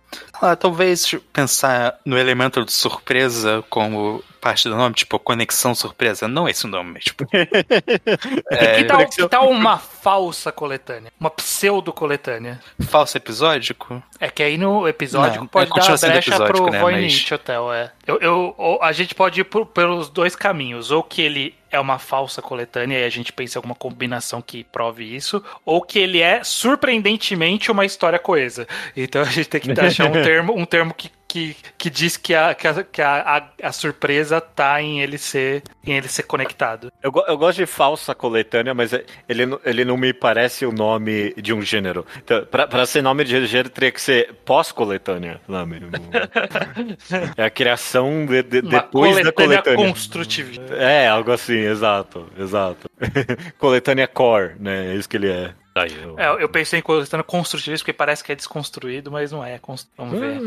Ah, talvez pensar no elemento de surpresa como parte do nome, tipo conexão surpresa. Não esse o nome, mas tipo. que, tal, conexão- que tal uma falsa coletânea? Uma pseudo-coletânea? falso episódico? É que aí no episódio Não, pode é, continua dar brecha episódico, pro né, Voynich Hotel, é. Eu, eu- a gente pode ir por- pelos dois caminhos. Ou que ele é uma falsa coletânea e a gente pensa em alguma combinação que prove isso, ou que ele é surpreendentemente uma história coesa. Então a gente tem que achar um termo, um termo que, que, que diz que, a, que, a, que a, a- surpresa tá em ele ser em ele ser conectado. Eu, eu gosto de falsa coletânea, mas é- ele, não- ele não me parece o nome de um gênero. Então, pra, pra ser nome de gênero, teria que ser pós-coletânea. nome. É a criação de- de- depois da coletânea coletânea. construtivista. É, algo assim, exato, exato. coletânea core, né? É isso que ele é. Aí, eu... É, eu pensei em coletânea construtivista porque parece que é desconstruído, mas não é. Cons- Vamos ver.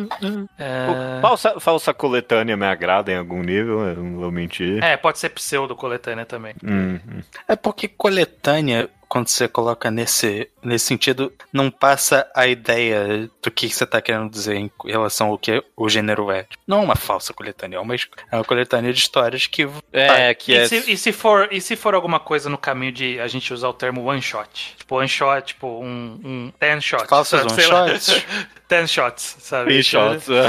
É... Falsa, falsa coletânea me agrada em algum nível, eu não vou mentir. É, pode ser pseudo-coletânea também. Hum, hum. É porque coletânea, quando você coloca nesse, nesse sentido, não passa a ideia do que você tá querendo dizer em relação ao que o gênero é. Não é uma falsa coletânea, é uma, é uma coletânea de histórias que. É, que E, é. se, e se for, e se for alguma coisa no caminho de a gente usar o termo one shot? Tipo, one shot, tipo, um, um ten shot. Falsos lá. one-shots. ten shots, sabe? Three shots. é.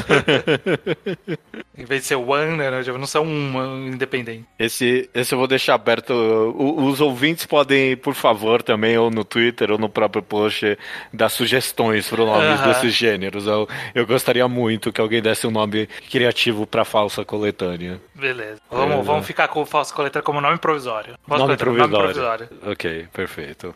Em vez de ser one, né? Não são um independente. Esse, esse eu vou deixar aberto. O- Os ouvintes podem, por favor, também, ou no Twitter ou no próprio post, dar sugestões para nomes Aham. desses gêneros. Eu, eu gostaria muito que alguém desse um nome criativo para falsa coletânea. Beleza. Vamos, Beleza. vamos ficar com o falso coletânea como nome provisório. Nome coletânea, provisório. Ok, perfeito.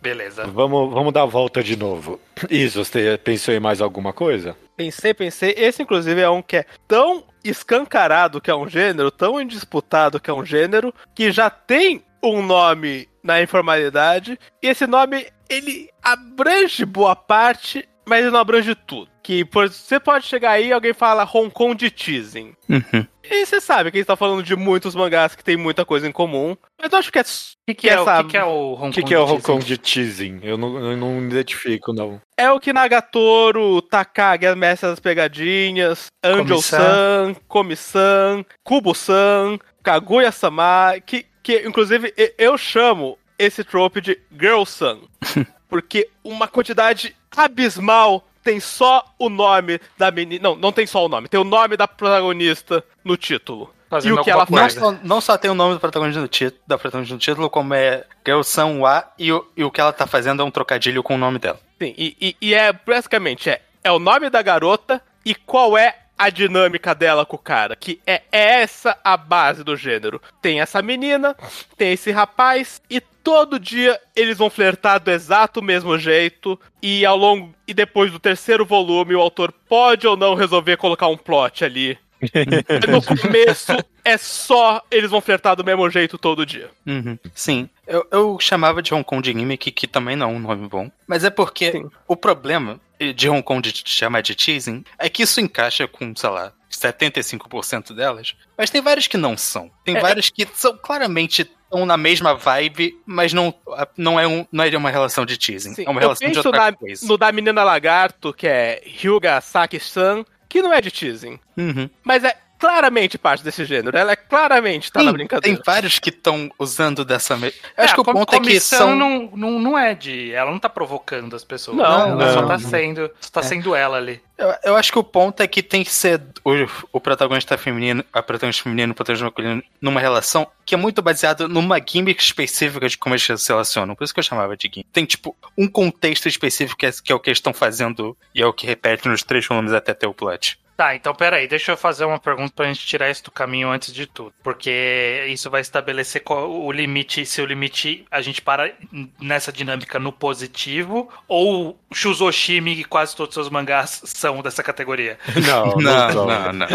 Beleza. Vamos, vamos dar a volta de novo. Isso, você pensou em mais alguma coisa? Pensei, pensei. Esse, inclusive, é um que é tão escancarado que é um gênero, tão indisputado que é um gênero, que já tem um nome na informalidade. E esse nome, ele abrange boa parte, mas ele não abrange tudo. Que por, você pode chegar aí e alguém fala Hong Kong de teasing. Uhum. E você sabe que a gente tá falando de muitos mangás que tem muita coisa em comum. Mas eu acho que é. O que, que, é, o essa- que, que é o Hong O que, Kong que é o de Hong Kong teasing? de teasing? Eu não, eu não identifico, não. É o que Nagatoro, Takagi, a mestre das pegadinhas, Angel-san, Komi-san, Kubo-san, Kaguya-sama, que, que inclusive eu chamo esse trope de Girl-san, porque uma quantidade abismal tem só o nome da menina, não, não tem só o nome, tem o nome da protagonista no título. Fazendo e o que ela Não faz. coisa. só, não só tem o nome do protagonista no título, da protagonista no título, como é Girl San Wa, e o, e o que ela tá fazendo é um trocadilho com o nome dela. Sim, e, e- e é basicamente é, é o nome da garota e qual é a dinâmica dela com o cara. Que é, é essa a base do gênero. Tem essa menina, tem esse rapaz, e todo dia eles vão flertar do exato mesmo jeito. E ao longo. E depois do terceiro volume, o autor pode ou não resolver colocar um plot ali No começo é só eles vão flertar do mesmo jeito todo dia. Uhum. Sim, eu, eu chamava de Hong Kong de Gimmick, que também não é um nome bom. Mas é porque Sim. o problema de Hong Kong de chamar de teasing é que isso encaixa com, sei lá, 75% delas. Mas tem várias que não são. Tem É, várias que são claramente estão na mesma vibe, mas não, não, é, um, não é uma relação de teasing. Sim, é uma relação de outra na- coisa. no da menina lagarto, que é Hyuga Saki-san, que não é de teasing. Uhum. Mas é claramente parte desse gênero. Ela é claramente tá Sim, na brincadeira. Tem vários que estão usando dessa. Me... Eu É, acho que a o ponto é que são. não, não, não é de. Ela não tá provocando as pessoas. Não, ela só não. tá sendo. Só tá sendo ela ali. Eu, eu acho que o ponto é que tem que ser o, o protagonista feminino, a protagonista feminina e o protagonista masculino numa relação que é muito baseada numa gimmick específica de como eles se relacionam. Por isso que eu chamava de gimmick. Tem, tipo, um contexto específico que é, que é o que eles estão fazendo e é o que repete nos três volumes até ter o plot. Tá, então peraí, deixa eu fazer uma pergunta pra gente tirar isso do caminho antes de tudo. Porque isso vai estabelecer qual o limite, se o limite a gente para nessa dinâmica no positivo, ou Shuzoshimi e quase todos os seus mangás são dessa categoria. Não, Não, são. não, não.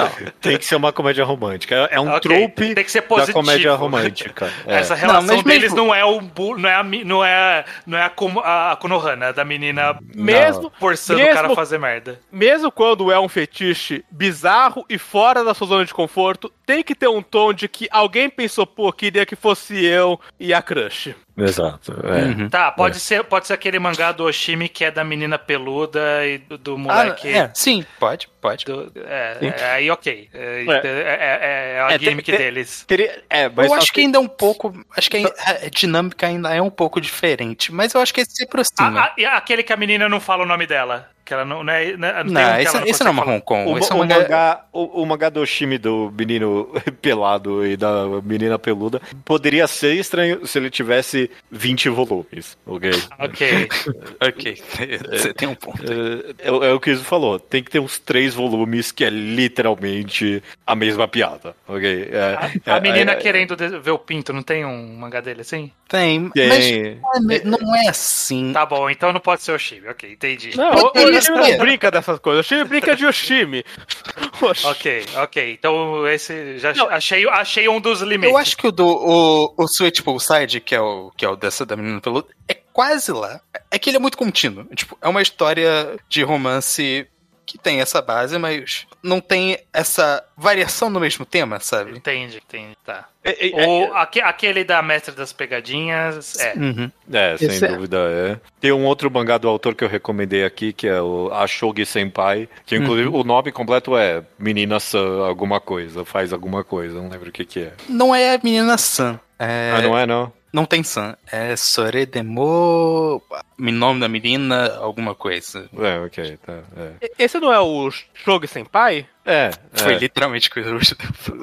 Tem que ser uma comédia romântica. É é um Ok, trope tem que ser da positivo. comédia romântica. É. Essa relação Não, deles mesmo- não é o não é a, não é não é a, a Konohana da menina Mesmo, forçando mesmo- o cara a fazer merda. mesmo quando é um fetiche bizarro e fora da sua zona de conforto, tem que ter um tom de que alguém pensou, pô, queria que fosse eu e a crush. Exato. é. Uhum. Tá, pode ser pode ser aquele mangá do Oshimi que é da menina peluda e do, do Ah, moleque é, sim, pode, pode. do- é, é, aí ok. É, É. é, é- é a É, gimmick tem- deles. Teria- é, mas eu acho que ainda é um pouco. Acho que a, a dinâmica ainda é um pouco diferente, mas eu acho que esse se aproxima. Ah, ah, e aquele que a menina não fala o nome dela. Que ela não, não é. Não, tem um não, esse, ela esse não é uma Hong Kong. O, esse é o um mangá. mangá, o, o mangá do Shimi do menino pelado e da menina peluda poderia ser estranho se ele tivesse 20 volumes, ok? Ok. Ok, você tem um ponto. É, é, é o que o Iso falou, tem que ter uns três volumes que é literalmente a mesma piada, ok? É, A é, menina é, querendo ver o pinto, não tem um mangá dele assim? Tem, Tem. mas não é assim. Tá bom, então não pode ser o Oshimi, ok, entendi. Não, o Yoshimi não brinca dessas coisas. O Yoshimi brinca de Yoshimi. Ok, ok. Então esse já Não. achei, achei um dos limites. Eu acho que o do o, o Switch Poolside, que é o que é o dessa da menina peluda, é quase lá. É que ele é muito contínuo. Tipo, é uma história de romance que tem essa base, mas não tem essa variação no mesmo tema, sabe? Entendi, entendi, tá. é, é, Ou aque- aquele da Mestre das Pegadinhas, é. Uhum. É, sem Esse é- dúvida é. Tem um outro mangá do autor que eu recomendei aqui, que é o Ashogi Senpai, que inclusive o nome completo é Menina San alguma coisa, faz alguma coisa, não lembro o que que é. Não é a menina San. É, Ah, não é não? Não tem San. É Soredemo. O nome da menina, alguma coisa. É, ok, tá. É, Esse não é o Shogi Senpai? é, Foi é, literalmente coisa hoje.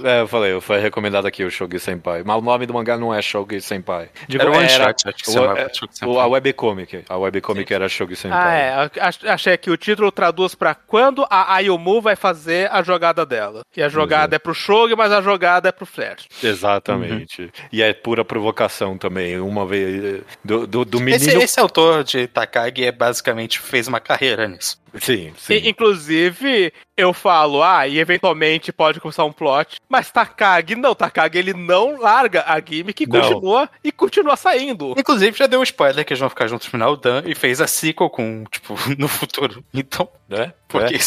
é, eu falei, foi recomendado aqui o Shogi Senpai, mas o nome do mangá não é Shogi Senpai. Digo, Era one era- shot, acho que o- chamava é, Shogi o- Senpai. A webcomic, a webcomic era Shogi Senpai. Ah, é. Ach- Achei que o título traduz pra quando a Ayumu vai fazer a jogada dela. E a jogada é pro Shogi, mas a jogada é pro Flash. Exatamente. E é pura provocação também. Uma vez. Do, do, do menino. Esse, esse autor Takagi é basicamente fez uma carreira nisso. Sim, sim. E, inclusive, eu falo, ah, e eventualmente pode começar um plot. Mas Takagi, não, Takagi, ele não larga a gimmick e Não. continua, e continua saindo. Inclusive, já deu um spoiler que eles vão ficar juntos no final, o Dan, e fez a sequel com, tipo, no futuro. Então, né? porque É,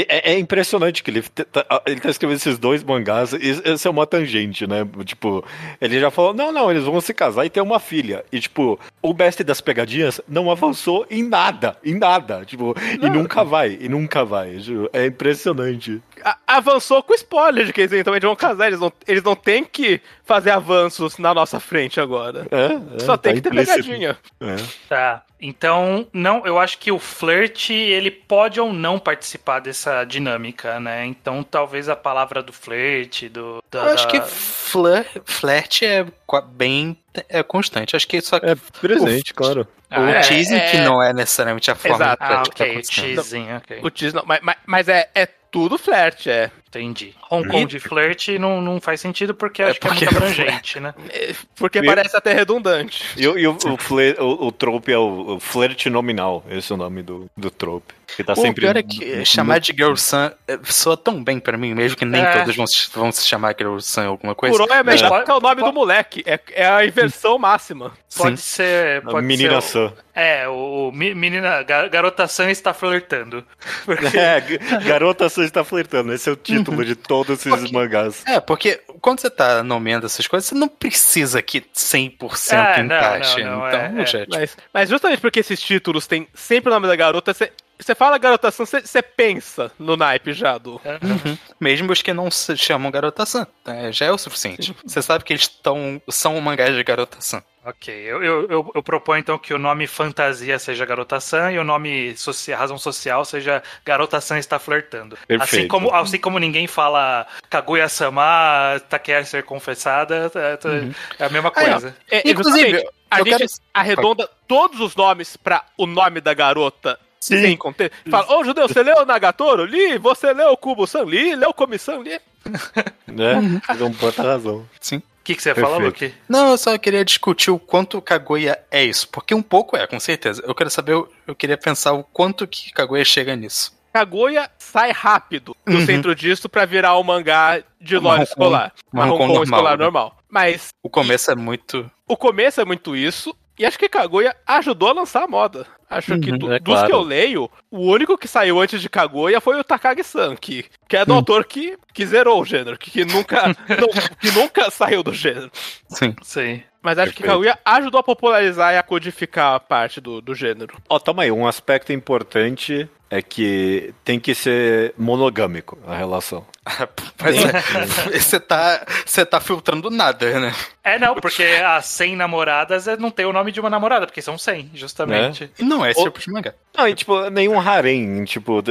é- é impressionante que ele tá, ele tá escrevendo esses dois mangás. Essa é uma tangente, né? Tipo, ele já falou: não, não, eles vão se casar e ter uma filha. E, tipo, o Best das pegadinhas não avançou em nada, em nada. Tipo, e nunca vai, e nunca vai. É impressionante. A- avançou com spoiler de que eles eventualmente vão casar. Eles não, eles não têm que fazer avanços na nossa frente agora. É, é, Só tem tá que ter implícito. pegadinha. É. Tá. Então, não, eu acho que o flirt, ele pode ou não participar dessa dinâmica, né? Então, talvez a palavra do flirt, do. da- eu acho da- que flir, flerte é bem é constante. Acho que só que É presente, claro. o Ah, é, teasing é- que não é necessariamente a forma Exato. Ah, flerte que tá ok, acontecendo. teasing, ok. O tease não, mas, mas, mas é, é tudo flerte, é. Entendi. Hong Kong de flirt não, não faz sentido porque acho porque- que é muito abrangente, né? Porque Eu- parece até redundante. E, o- e o, o, fle- o, o trope é o, o flerte nominal. Esse é o nome do, do trope. Que tá o sempre. pior é que chamar de Girl Sun é, soa tão bem pra mim, mesmo que nem É. todos vão se, vão se chamar Girl Sun alguma coisa. Kuroi é melhor É. porque é o nome do moleque. É, é a inversão máxima. Pode Sim. ser. A Pode menina ser o- Sam. É, o, o menina, gar- garota Sam está flertando. Porque É, garota Sam está flertando. Esse é o título de todos esses mangás. É, porque quando você tá nomeando essas coisas, você não precisa que 100% É, não, encaixe. não, não, então, é, é. gente, Mas, mas justamente porque esses títulos têm sempre o nome da garota, você você fala garotação, você você pensa no naipe já do. Uhum. Mesmo os que não se chamam Garota San, é, já é o suficiente. Você sabe que eles tão, são um mangá de Garota San. Ok, eu, eu, eu, eu proponho então que o nome fantasia seja Garota San e o nome socia- razão social seja Garota San está flertando. Assim Perfeito. como, assim como ninguém fala Kaguya-sama tá quer ser confessada, é, tá- é a mesma Aí, coisa. É, Inclusive, a gente quero- arredonda todos os nomes pra o nome da garota. Sem contexto. Fala, ô judeu, você leu Nagatoro? Li. Você leu Kubo-san? Li. Leu Comissão? Li. Né? Você dá um puta razão. Sim. O que, que você fala, Perfeito. Luke? Não, eu só queria discutir o quanto o Kaguya é isso. Porque um pouco é, com certeza. Eu quero saber, eu, eu queria pensar o quanto que Kaguya chega nisso. Kaguya sai rápido do Uhum. centro disso pra virar um mangá de lore escolar. marrom Marrom normal, escolar né? normal. Mas O começo é muito. o começo é muito isso. E acho que Kaguya ajudou a lançar a moda. Acho que Uhum, do- é dos claro. que eu leio, o único que saiu antes de Kaguya foi o Takagi-san, que, que é do Hum. autor que, que zerou o gênero, que, que nunca, não- que nunca saiu do gênero. Sim. Sim. Mas acho que Perfeito. Kaguya ajudou a popularizar e a codificar a parte do, do gênero. Ó, toma aí, um aspecto importante é que tem que ser monogâmico a relação. Mas é, você tá, você tá filtrando nada, né? É, não, porque as 100 namoradas é- não tem o nome de uma namorada, porque são 100, justamente. E não é esse Ou- tipo de mangá. Não, e tipo, nenhum harém, tipo,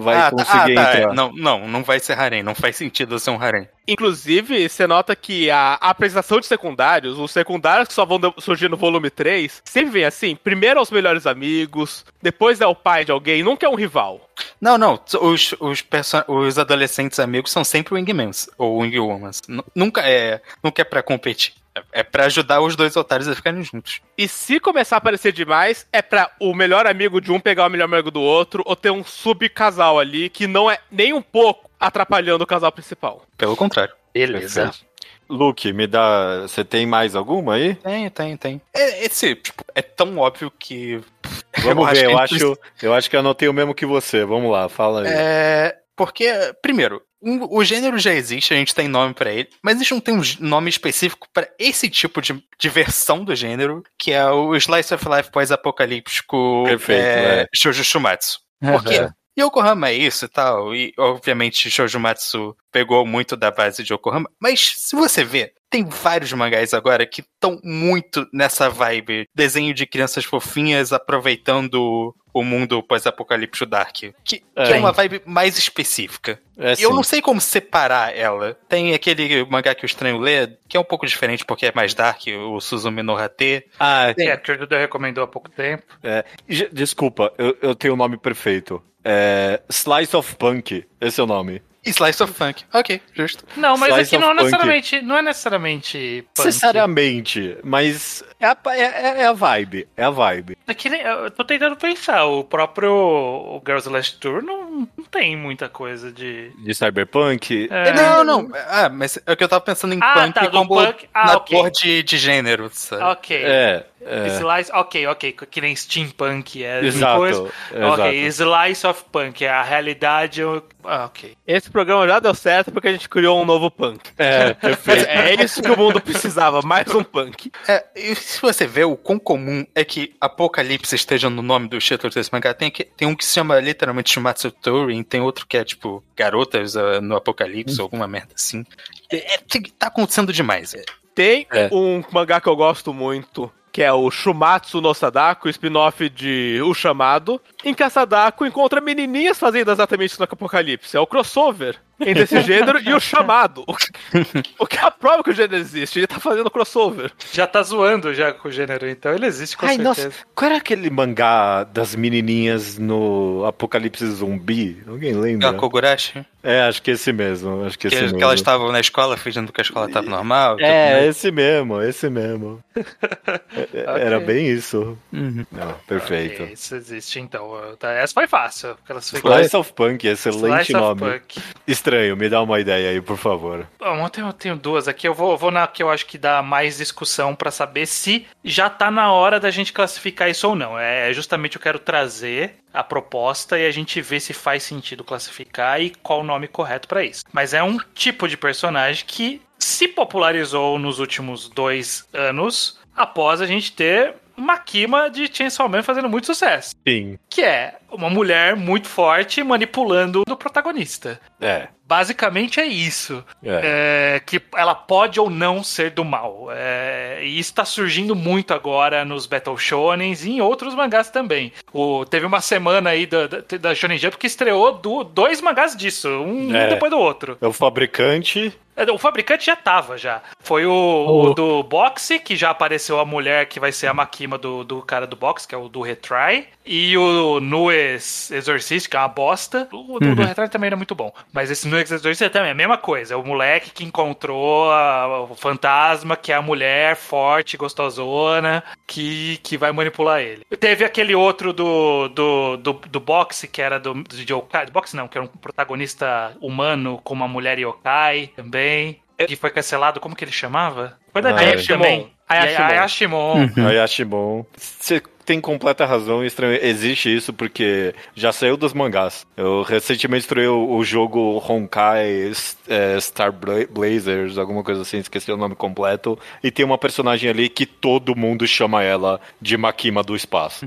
vai ah, tá, conseguir ah, tá, é. entrar. Não, não, não vai ser harém. Não faz sentido ser um harém. Inclusive, você nota que a apresentação de secundários, os secundários que só vão surgir no volume 3, sempre vem assim: primeiro é os melhores amigos, depois é o pai de alguém, nunca é um rival. Não, não. Os, os, os adolescentes amigos são sempre wingmans ou wingwomans. N- Nunca é, nunca é pra competir. É, é pra ajudar os dois otários a ficarem juntos. E se começar a aparecer demais, é pra o melhor amigo de um pegar o melhor amigo do outro, ou ter um subcasal ali que não é nem um pouco atrapalhando o casal principal. Pelo contrário. Beleza. Perfeito. Luke, me dá. Você tem mais alguma aí? Tem, tem, tem. É, esse, tipo, é tão óbvio que. Vamos ver, que eu a acho, eu acho que eu anotei o mesmo que você. Vamos lá, fala aí. É. Porque, primeiro, um- o gênero já existe, a gente tem nome pra ele, mas a gente não tem um nome específico pra esse tipo de, de versão do gênero, que é o Slice of Life pós-apocalíptico Perfeito, é, é. Shoujo Shumatsu. Porque Uhum. Yokohama é isso e tal, e obviamente Shoujo Matsu pegou muito da base de Yokohama, mas se você ver, tem vários mangás agora que estão muito nessa vibe, desenho de crianças fofinhas aproveitando o mundo pós-apocalíptico Dark, que, que é É. uma vibe mais específica. É Eu não sei como separar ela. Tem aquele mangá que o estranho lê, que é um pouco diferente porque é mais dark, o Suzumi no Hate. Ah, É, que o Judeu recomendou há pouco tempo. é, desculpa, eu, eu tenho o nome perfeito. É, Slice of Punk, esse é o nome. Slice of Funk. Ok, justo. Não, mas Slice aqui não é punk. necessariamente. Não é necessariamente. punk. Necessariamente, mas é a, é, é- é a vibe, é a vibe. É nem- eu tô tentando pensar. O próprio o Girls Last Tour não, não tem muita coisa de. De cyberpunk. É. Não, não. Ah, mas é que eu tava pensando em Ah, punk tá, como punk. Ah, na ok. cor de, de gênero, sabe? Ok. É, é, Slice, ok, ok, que nem steampunk é exato, coisa. exato. Ok, Slice of Punk, é a realidade. eu- Ah, ok. Esse programa já deu certo porque a gente criou um novo punk. É, perfeito. É isso que o mundo precisava, mais um punk. É, e se você vê, o quão comum é que Apocalipse esteja no nome dos títulos desse mangá. Tem, aqui- tem um que se chama literalmente Shumatsu Touring, tem outro que é tipo Garotas ah, no Apocalipse, Hum. alguma merda assim. É, é, tá acontecendo demais. É. Tem É. um mangá que eu gosto muito, que é o Shumatsu no Sadako, spin-off de O Chamado, em que a Sadako encontra menininhas fazendo exatamente isso no Apocalipse. É o crossover entre esse gênero e o Chamado. O que- é a prova que o gênero existe. Ele tá fazendo crossover. Já tá zoando já com o gênero, então ele existe com Ai, certeza. nossa, qual era aquele mangá das menininhas no Apocalipse Zumbi? Alguém lembra? Ah, Kogurashi? É, acho que esse mesmo. Acho que esse Que, mesmo. que elas estavam na escola fingindo que a escola tava normal. tudo É, mais. esse mesmo, esse mesmo. É, é, Era bem isso. Uhum. Não, perfeito. Ok, Isso existe então. Tá, Essa foi fácil. Classificar. Slice of Punk, excelente Slice of nome. Punk. Estranho, me dá uma ideia aí, por favor. Bom, eu tenho, eu tenho duas aqui. Eu vou, eu vou na que eu acho que dá mais discussão pra saber se já tá na hora da gente classificar isso ou não. É justamente eu quero trazer a proposta e a gente ver se faz sentido classificar e qual o nome correto pra isso. Mas é um tipo de personagem que se popularizou nos últimos dois anos após a gente ter Makima de Chainsaw Man fazendo muito sucesso. Sim. Que é uma mulher muito forte manipulando o protagonista. É. Basicamente é isso. É. É, que ela pode ou não ser do mal. É, e isso tá surgindo muito agora nos Battle Shonens e em outros mangás também. O, teve uma semana aí da, da, da Shonen Jump que estreou do- dois mangás disso, um É. depois do outro. É o fabricante. É, O fabricante já tava, já. Foi o, o do boxe, que já apareceu a mulher que vai ser a Makima do, do cara do boxe, que é o do Retry. E o Nues Exorcist, que é uma bosta. O do, do Retry também era muito bom. Mas esse Nues Exorcist também é a mesma coisa. É o moleque que encontrou a- o fantasma, que é a mulher forte, gostosona, que, que vai manipular ele. Teve aquele outro do, do, do, do boxe, que era do, do yokai. Do boxe não, que era um protagonista humano com uma mulher yokai também. Que foi cancelado, como que ele chamava? Foi da Ah, Ayashimon. também. Ayashimon. Ayashimon. Hum. Acho bom. Você tem completa razão, estranho. Existe isso porque já saiu dos mangás. Eu recentemente estreiei o, o jogo Honkai é, Star Bla- Blazers, alguma coisa assim, esqueci o nome completo. E tem uma personagem ali que todo mundo chama ela de Makima do espaço.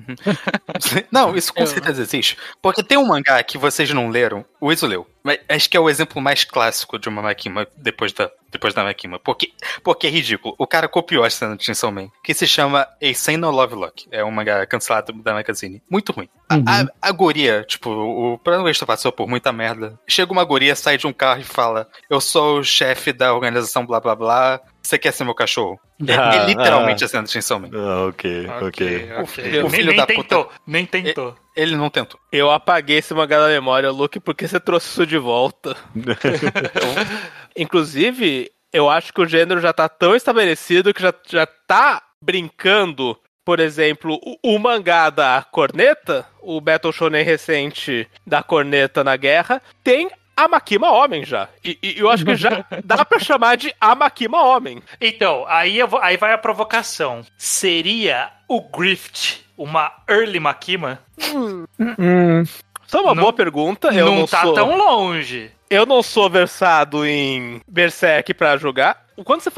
Não, isso com certeza existe. Porque tem um mangá que vocês não leram, o Iso leu. Mas acho que é o exemplo mais clássico de uma Makima depois da, depois da Makima. Porque, porque é ridículo. O cara copiou a cena de Chainsaw Man, que se chama A no Love Lock. É um mangá cancelado da Magazine. Muito ruim. A, a, a guria, tipo, o protagonista passou por muita merda. Chega uma guria, sai de um carro e fala: Eu sou o chefe da organização blá blá blá. Você quer ser meu cachorro? É, Ah, é literalmente ah. a cena de Chainsaw Man. Ah, ok, ok. Ok, O filho- o Nem, filho nem da tentou, puta. nem tentou. Ele não tentou. Eu apaguei esse mangá da memória, Luke, porque você trouxe isso de volta. Inclusive, eu acho que o gênero já tá tão estabelecido que já, já tá brincando. Por exemplo, o, o mangá da Corneta, o Battle Shonen recente da Corneta na guerra, tem a Makima Homem já. E, e eu acho que já dá pra chamar de a Makima Homem. Então, aí, eu vou- aí vai a provocação. Seria o Grift uma early Makima? Isso é uma Não- boa pergunta. Eu não, não, tá sou... tão longe. Eu não sou versado em Berserk pra jogar. Quando você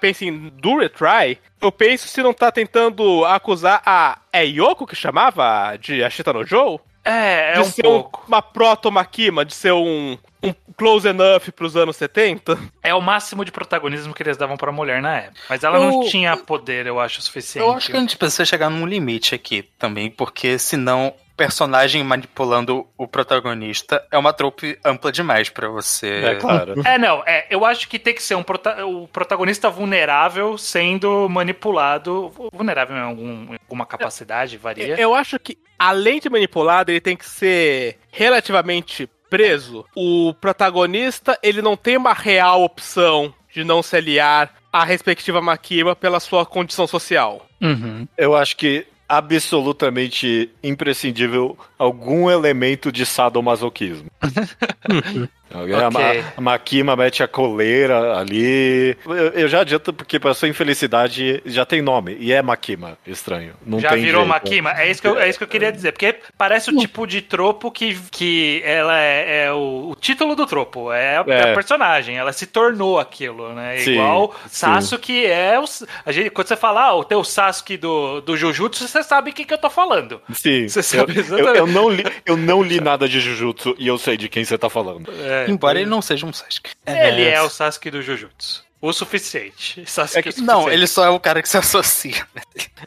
pensa em do retry, eu penso se não tá tentando acusar a. É Yoko que chamava? De Ashita no Joe? É, é de um ser pouco. uma proto-Makima, de ser um, um close enough pros anos 70. É o máximo de protagonismo que eles davam pra mulher na época. Mas ela não Eu- tinha poder, eu acho, o suficiente. Eu acho que a gente precisa chegar num limite aqui também, porque senão personagem manipulando o protagonista é uma trope ampla demais pra você. É claro. É, não, é, eu acho que tem que ser um prota- o protagonista vulnerável sendo manipulado. Vulnerável em, algum- em alguma capacidade, varia. Eu acho que, além de manipulado, ele tem que ser relativamente preso. O protagonista, ele não tem uma real opção de não se aliar à respectiva Makima pela sua condição social. Uhum. Eu acho que absolutamente imprescindível algum elemento de sadomasoquismo. Alguém- a. Ma- a Makima mete a coleira ali. Eu, eu já adianto porque pra sua infelicidade já tem nome. E é Makima. Estranho. Não Já tem virou jeito. Makima? É isso, que eu, é isso que eu queria dizer. Porque parece o tipo de tropo que, que ela é, é o, o título do tropo. É a, É. a personagem. Ela se tornou aquilo, né? Sim, Igual sim. Sasuke é o. A gente, quando você fala, ah, o teu Sasuke do, do Jujutsu, você sabe o que, que eu tô falando. Sim. Você sabe eu, eu, exatamente. eu não li, eu não li nada de Jujutsu e eu sei de quem você tá falando. É, Embora ele não seja um Sasuke. Ele é o Sasuke do Jujutsu. O suficiente. É que- o suficiente. Não, ele só é o cara que se associa.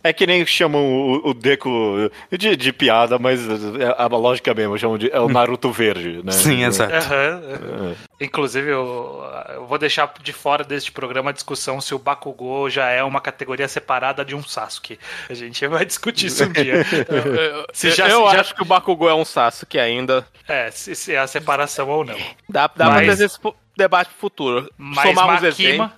É que nem chamam o, o Deku de, de piada, mas é a lógica mesmo, chamam de. É o Naruto verde, né? Sim, exato. Aham. Inclusive, eu, eu vou deixar de fora deste programa a discussão se o Bakugou já é uma categoria separada de um Sasuke. A gente vai discutir isso um dia. Eu, Se já- eu se já- acho que o Bakugou é um Sasuke ainda. É, se, se é a separação ou não. Dá, dá Mas- pra fazer esse fu- debate pro futuro. Mas Somar uns exemplos. Makima.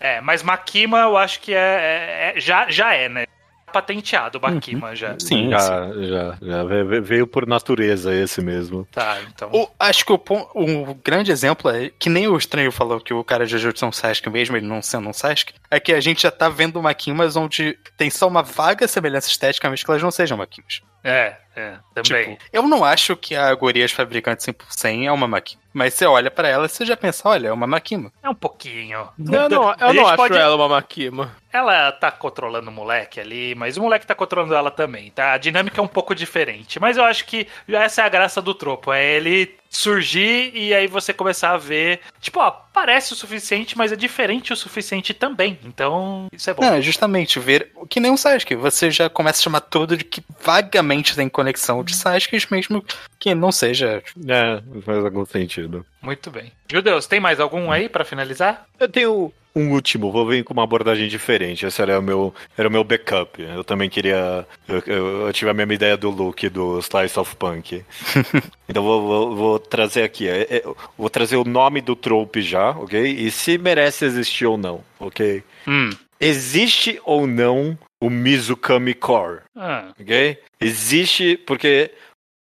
É, mas Makima eu acho que é, é- é- já, já é, né? Patenteado o Makima já. Sim, Já, já, já ve- veio por natureza esse mesmo. Tá, então. O- acho que o, um grande exemplo é que nem o estranho falou que o cara de Jujutsu é um Sasuke mesmo, ele não sendo um Sasuke, é que a gente já tá vendo Makimas onde tem só uma vaga semelhança estética, mas que elas não sejam Makimas. É, é, também. Tipo, eu não acho que a Gorias Fabricante 100% é uma Makima. Mas você olha pra ela e você já pensa, olha, é uma Makima. é um pouquinho. Eu não, eu não acho pode- ela uma Makima. Ela tá controlando o moleque ali, mas o moleque tá controlando ela também, tá? A dinâmica é um pouco diferente. Mas eu acho que essa é a graça do tropo. É ele surgir e aí você começar a ver. Tipo, ó, parece o suficiente, mas é diferente o suficiente também. Então, isso é bom. Não, é justamente ver que nem um Sasuke. Você já começa a chamar tudo de que vagamente tem conexão de Sasuke, mesmo que não seja. É, faz algum sentido. Muito bem. Judeus, tem mais algum aí pra finalizar? Eu tenho um último, vou vir com uma abordagem diferente. Esse era o meu, era o meu backup. Eu também queria. Eu, eu- eu tive a mesma ideia do look do Slice of Punk. então vou, vou- vou trazer aqui. é, é, vou trazer o nome do trope já, ok? E se merece existir ou não, ok? Hum. Existe ou não o Mizukami Core, Ah, ok? Existe porque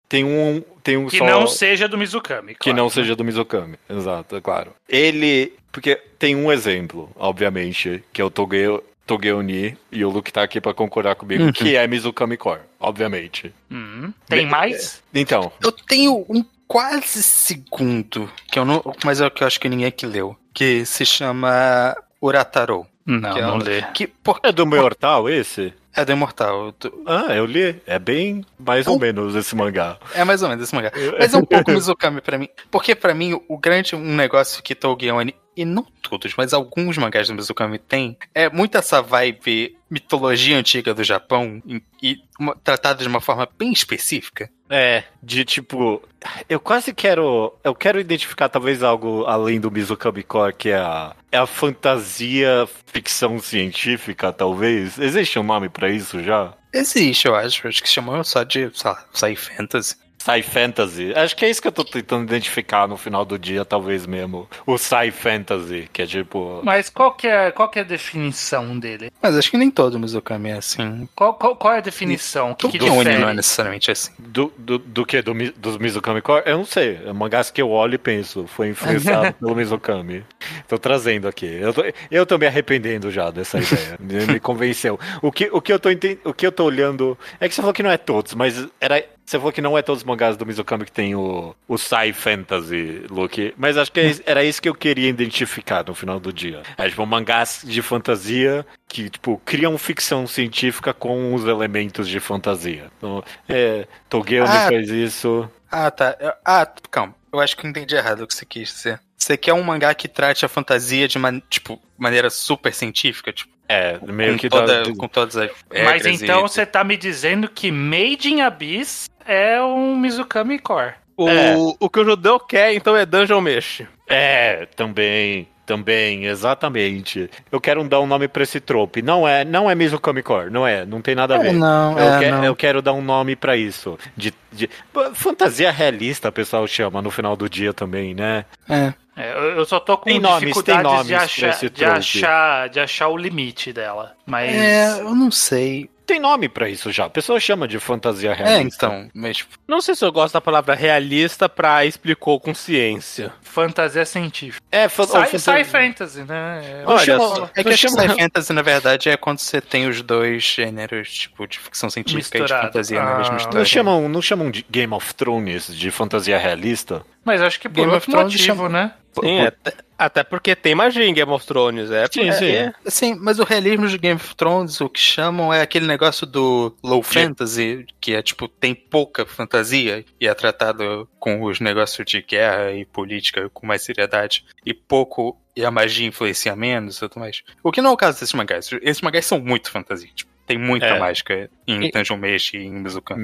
tem um. Tem um que só... não seja do Mizukami. Que claro, não né? seja do Mizukami, exato, é claro. Ele. Porque tem um exemplo, obviamente, que é o Togeo, Togeo Ni, e o Luke tá aqui pra concordar comigo, que é Mizukami Core, obviamente. Hum. Tem mais? Então, Eu tenho um quase segundo, que eu não. Mas é o que eu acho que ninguém aqui leu. Que se chama Urataro. Não, que é não um- lê. Que por... é do Mortal esse? É do Imortal. Ah, eu li. É bem mais ou Um- menos esse mangá. É mais ou menos esse mangá. Mas é um pouco Mizukami pra mim. Porque pra mim, o grande um negócio que Togeon, e não todos, mas alguns mangás do Mizukami tem, é muito essa vibe mitologia antiga do Japão e, e uma- tratada de uma forma bem específica. É, de tipo. Eu quase quero. Eu quero identificar talvez algo além do Mizukami Core, que é a, é a fantasia ficção científica, talvez. Existe um nome pra isso já? Existe, eu acho. Acho que chamam só de, sei lá, Sci Fantasy. Sci Fantasy. Acho que é isso que eu tô tentando identificar no final do dia, talvez mesmo. O Sci Fantasy, que é tipo. Mas qual que, é, qual que é a definição dele? Mas acho que nem todo Mizukami é assim. Qual, qual, qual é a definição? O que, Oni difere? não é necessariamente assim. Do, do, do que? Do, dos Mizukami Core? Eu não sei. É mangás que eu olho e penso. Foi influenciado pelo Mizukami. Tô trazendo aqui. Eu tô, eu tô me arrependendo já dessa ideia. me, me convenceu. O que, o, que eu tô enten- o que eu tô olhando. É que você falou que não é todos, mas era. Você falou que não é todos os mangás do Mizukami que tem o, o Sci Fantasy look. Mas acho que é era isso que eu queria identificar no final do dia. É tipo mangás de fantasia que, tipo, criam ficção científica com os elementos de fantasia. Então, é, Togeoni Ah. faz isso. Ah, tá. Eu- Ah, calma. Eu acho que eu entendi errado o que você quis dizer. Você quer um mangá que trate a fantasia de man... tipo, maneira super científica, tipo, É, meio com, que toda, dá- com todas as Mas então e- você tá me dizendo que Made in Abyss é um Mizukami Core. O, É. o que o judeu quer, então, é Dungeon Mesh. É, também. Também, exatamente. Eu quero dar um nome pra esse trope. Não é, não é Mizukami Core, não é, não tem nada a É, ver. não, eu, é, que- não. eu quero dar um nome pra isso. De, de- fantasia realista, o pessoal chama no final do dia também, né? É. É, eu só tô com Tem nomes, dificuldades tem nomes de, pra achar, esse de, achar, de achar o limite dela. Mas. É, eu não sei. Tem nome pra isso já. A pessoa chama de fantasia É, realista. então, mas tipo, Não sei se eu gosto da palavra realista pra explicou com ciência. Fantasia científica. É, fa- Sci, fantasia- sci fantasy, né? É, Não Olha só. é que não chama- Sci Fantasy, na verdade, é quando você tem os dois gêneros, tipo, de ficção científica Misturado. e de fantasia na Ah. mesma Não história. chamam, não chamam de Game of Thrones de fantasia realista? Mas acho que por Game of outro Thrones motivo, chama- né? Sim, até, até porque tem magia em Game of Thrones. É, Sim, é- sim. é- Sim, mas o realismo de Game of Thrones, o que chamam é aquele negócio do low fantasy, que é tipo, tem pouca fantasia e é tratado com os negócios de guerra e política com mais seriedade, e pouco e a magia influencia menos e tudo mais. O que não é o caso desses mangás. Esses mangás são muito fantasia. Tipo, tem muita É. mágica em E- Meshi e em Mizukan.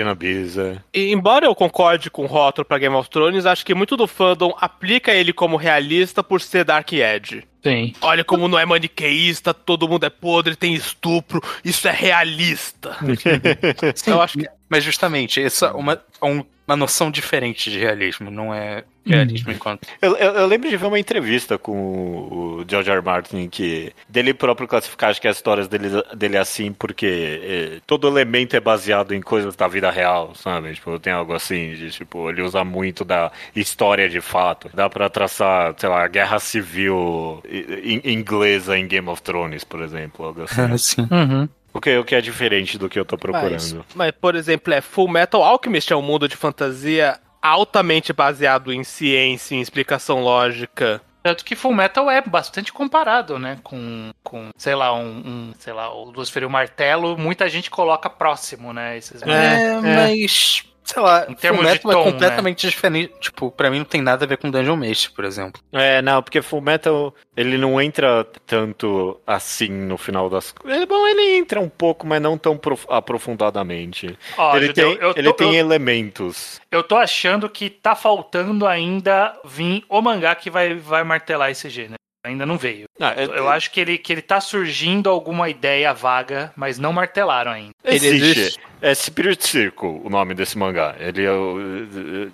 In Abyss. é. E, embora eu concorde com o rótulo pra Game of Thrones, acho que muito do fandom aplica ele como realista por ser Dark Edge. Sim. Olha como não é maniqueísta, todo mundo é podre, tem estupro, isso é realista. eu acho que Mas justamente, essa é uma, um- uma noção diferente de realismo, não é realismo enquanto. Eu, eu- eu lembro de ver uma entrevista com o George R. R. Martin que dele próprio classificar acho que as histórias dele, dele é assim porque eh, todo elemento é baseado em coisas da vida real, sabe? Tipo, tem algo assim, de, tipo, ele usa muito da história de fato. Dá pra traçar, sei lá, a guerra civil inglesa em Game of Thrones, por exemplo, algo assim. Assim. Uhum. O, que, o que é diferente do que eu tô procurando. Mas, por exemplo, é Full Metal Alchemist é um mundo de fantasia altamente baseado em ciência, em explicação lógica. Tanto que Full Metal é bastante comparado, né? Com, com sei lá, um, um- sei lá, o Lucifer e o Martelo, muita gente coloca próximo, né? Esses É, mas. Sei lá, Em termos de Fullmetal tom, é completamente diferente. Tipo, pra mim não tem nada a ver com Dungeon Meshi, por exemplo. É, não, porque Full Metal, ele não entra tanto assim no final das coisas. Bom, ele entra um pouco, mas não tão prof- aprofundadamente. Ó, ele Judeu, tem, eu, ele tô, tem eu, elementos. eu tô achando que tá faltando ainda vir o mangá que vai, vai martelar esse gênero. Ainda não veio. Ah, é- Eu acho que ele, que ele tá surgindo alguma ideia vaga, mas não martelaram ainda. Existe. Ele existe. É Spirit Circle o nome desse mangá. Ele, é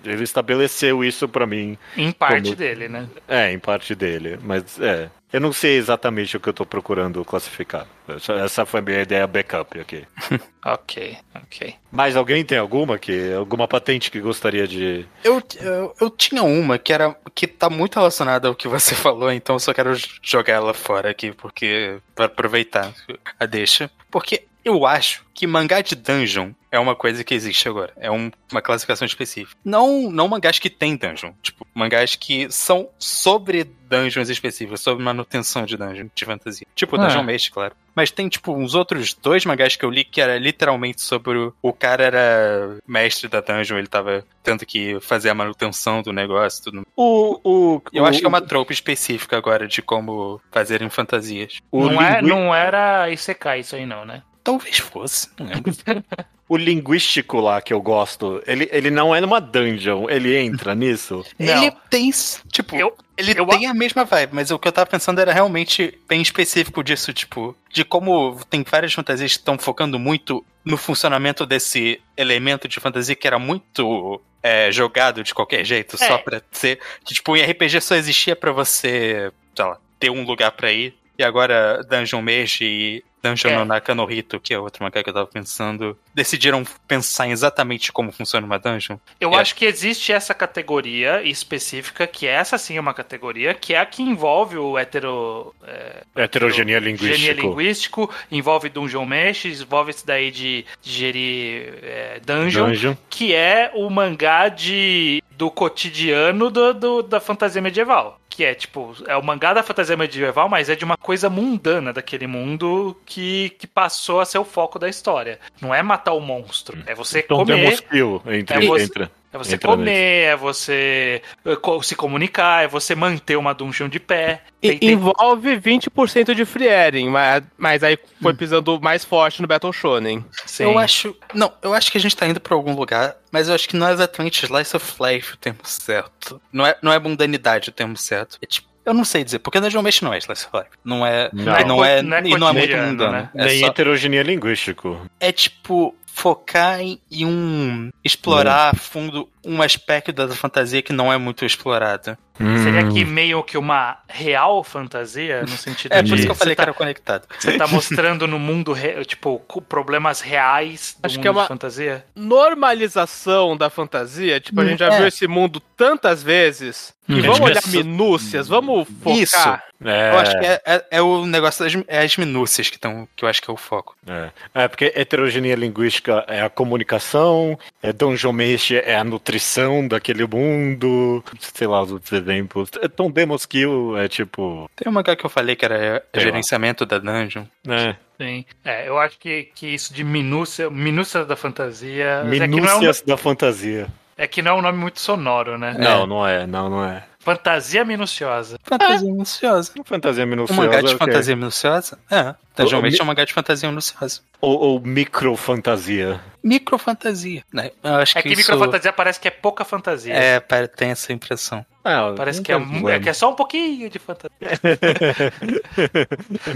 ele estabeleceu isso pra mim. Em parte Como- dele, né? É, em parte dele. Mas é. Eu não sei exatamente o que eu tô procurando classificar. Essa- Essa foi a minha ideia backup aqui. Ok, ok. Mas alguém tem alguma que. Alguma patente que gostaria de. Eu, eu, eu tinha uma que era que tá muito relacionada ao que você falou, então eu só quero jogar ela fora aqui, porque. pra aproveitar a deixa. Porque eu acho que mangá de dungeon é uma coisa que existe agora. É um- uma classificação específica. Não, não mangás que tem dungeon. Tipo, mangás que são sobre dungeons específicos, sobre manutenção de dungeon, de fantasia. Tipo, Ah. Dungeon Mesh, claro. Mas tem, tipo, uns outros dois mangás que eu li que era literalmente sobre o, o cara era mestre da dungeon, ele tava tendo que fazer a manutenção do negócio e tudo. O. o Eu o- acho que é uma tropa específica agora de como fazerem fantasias. o não, é, não era Isekai isso aí não, né? Talvez fosse, não lembro. O linguístico lá que eu gosto, ele, ele não é numa dungeon, ele entra nisso. Não. Ele tem, tipo, Eu- ele eu- tem a mesma vibe, mas o que eu tava pensando era realmente bem específico disso, tipo, de como tem várias fantasias que estão focando muito no funcionamento desse elemento de fantasia que era muito é, jogado de qualquer jeito, só É. pra ser. Que, tipo, em RPG só existia pra você, sei lá, ter um lugar pra ir. E agora Dungeon Meshi e Dungeon É. no Naka no Hito, que é outro mangá que eu tava pensando, decidiram pensar em exatamente como funciona uma dungeon. Eu É. acho que existe essa categoria específica, que essa sim é uma categoria, que é a que envolve o hetero... É, Heterogenia Genia linguístico. linguístico, envolve Dungeon Mesh, envolve esse daí de, de gerir é, dungeon, Dungeon. que é o mangá de, do cotidiano do, do- da fantasia medieval. Que é tipo, é o mangá da fantasia medieval, mas é de uma coisa mundana daquele mundo que, que passou a ser o foco da história. Não é matar o monstro, é você Então comer. kill entre, É você- entra. É você Entra comer, é você eh, se comunicar, é você manter uma dungeon de pé. E- Tem- tem- envolve 20% de freeing, mas, mas aí foi pisando mais forte no Battle Shonen. Sim. Eu acho. Não, eu acho que a gente tá indo pra algum lugar, mas eu acho que não é exatamente Slice of Life o termo certo. Não é, não é mundanidade o termo certo. É tipo. Eu não sei dizer, porque Dungeon Mesh não é Slice of Life. Não é. Não. Não, é, Não é não é e não é muito mundano. né? É, Nem só- heterogenia linguístico. é tipo focar em, em um. explorar a fundo um aspecto da fantasia que não é muito explorado. Seria Hum. que meio que uma real fantasia, no sentido É de por isso que eu falei você que tá, era conectado. você tá mostrando no mundo, re- tipo, problemas reais do Acho mundo que é uma- de fantasia? Normalização da fantasia, tipo, a gente já É. viu esse mundo tantas vezes. Que Hum. vamos Acho que olhar é minúcias, vamos focar. Isso. É, Eu acho que é, é- é o negócio das é as minúcias que, tão, que eu acho que é o foco. é. É, porque heterogeneia linguística é a comunicação, é Dungeon Mesh é a nutrição daquele mundo, sei lá os outros exemplos. Então Demos Kill é tipo. Tem um mangá que eu falei que era Sei lá. gerenciamento da dungeon. né? Sim. É, eu acho que, que isso de minúcia, minúcia da fantasia. É que, não é, um, Minúcias da fantasia. é que não é um nome muito sonoro, né? Não, não é, não, não é. Fantasia minuciosa. Fantasia minuciosa. Fantasia Um minuciosa. mangá de ok. fantasia minuciosa? É. Dungeon O- Meat mi- é um mangá de fantasia minuciosa. Ou, ou microfantasia. Microfantasia, né? Eu acho É que, que isso microfantasia parece que é pouca fantasia. é, tem essa impressão. Ah, Parece não que é, é que é só um pouquinho de fantasia.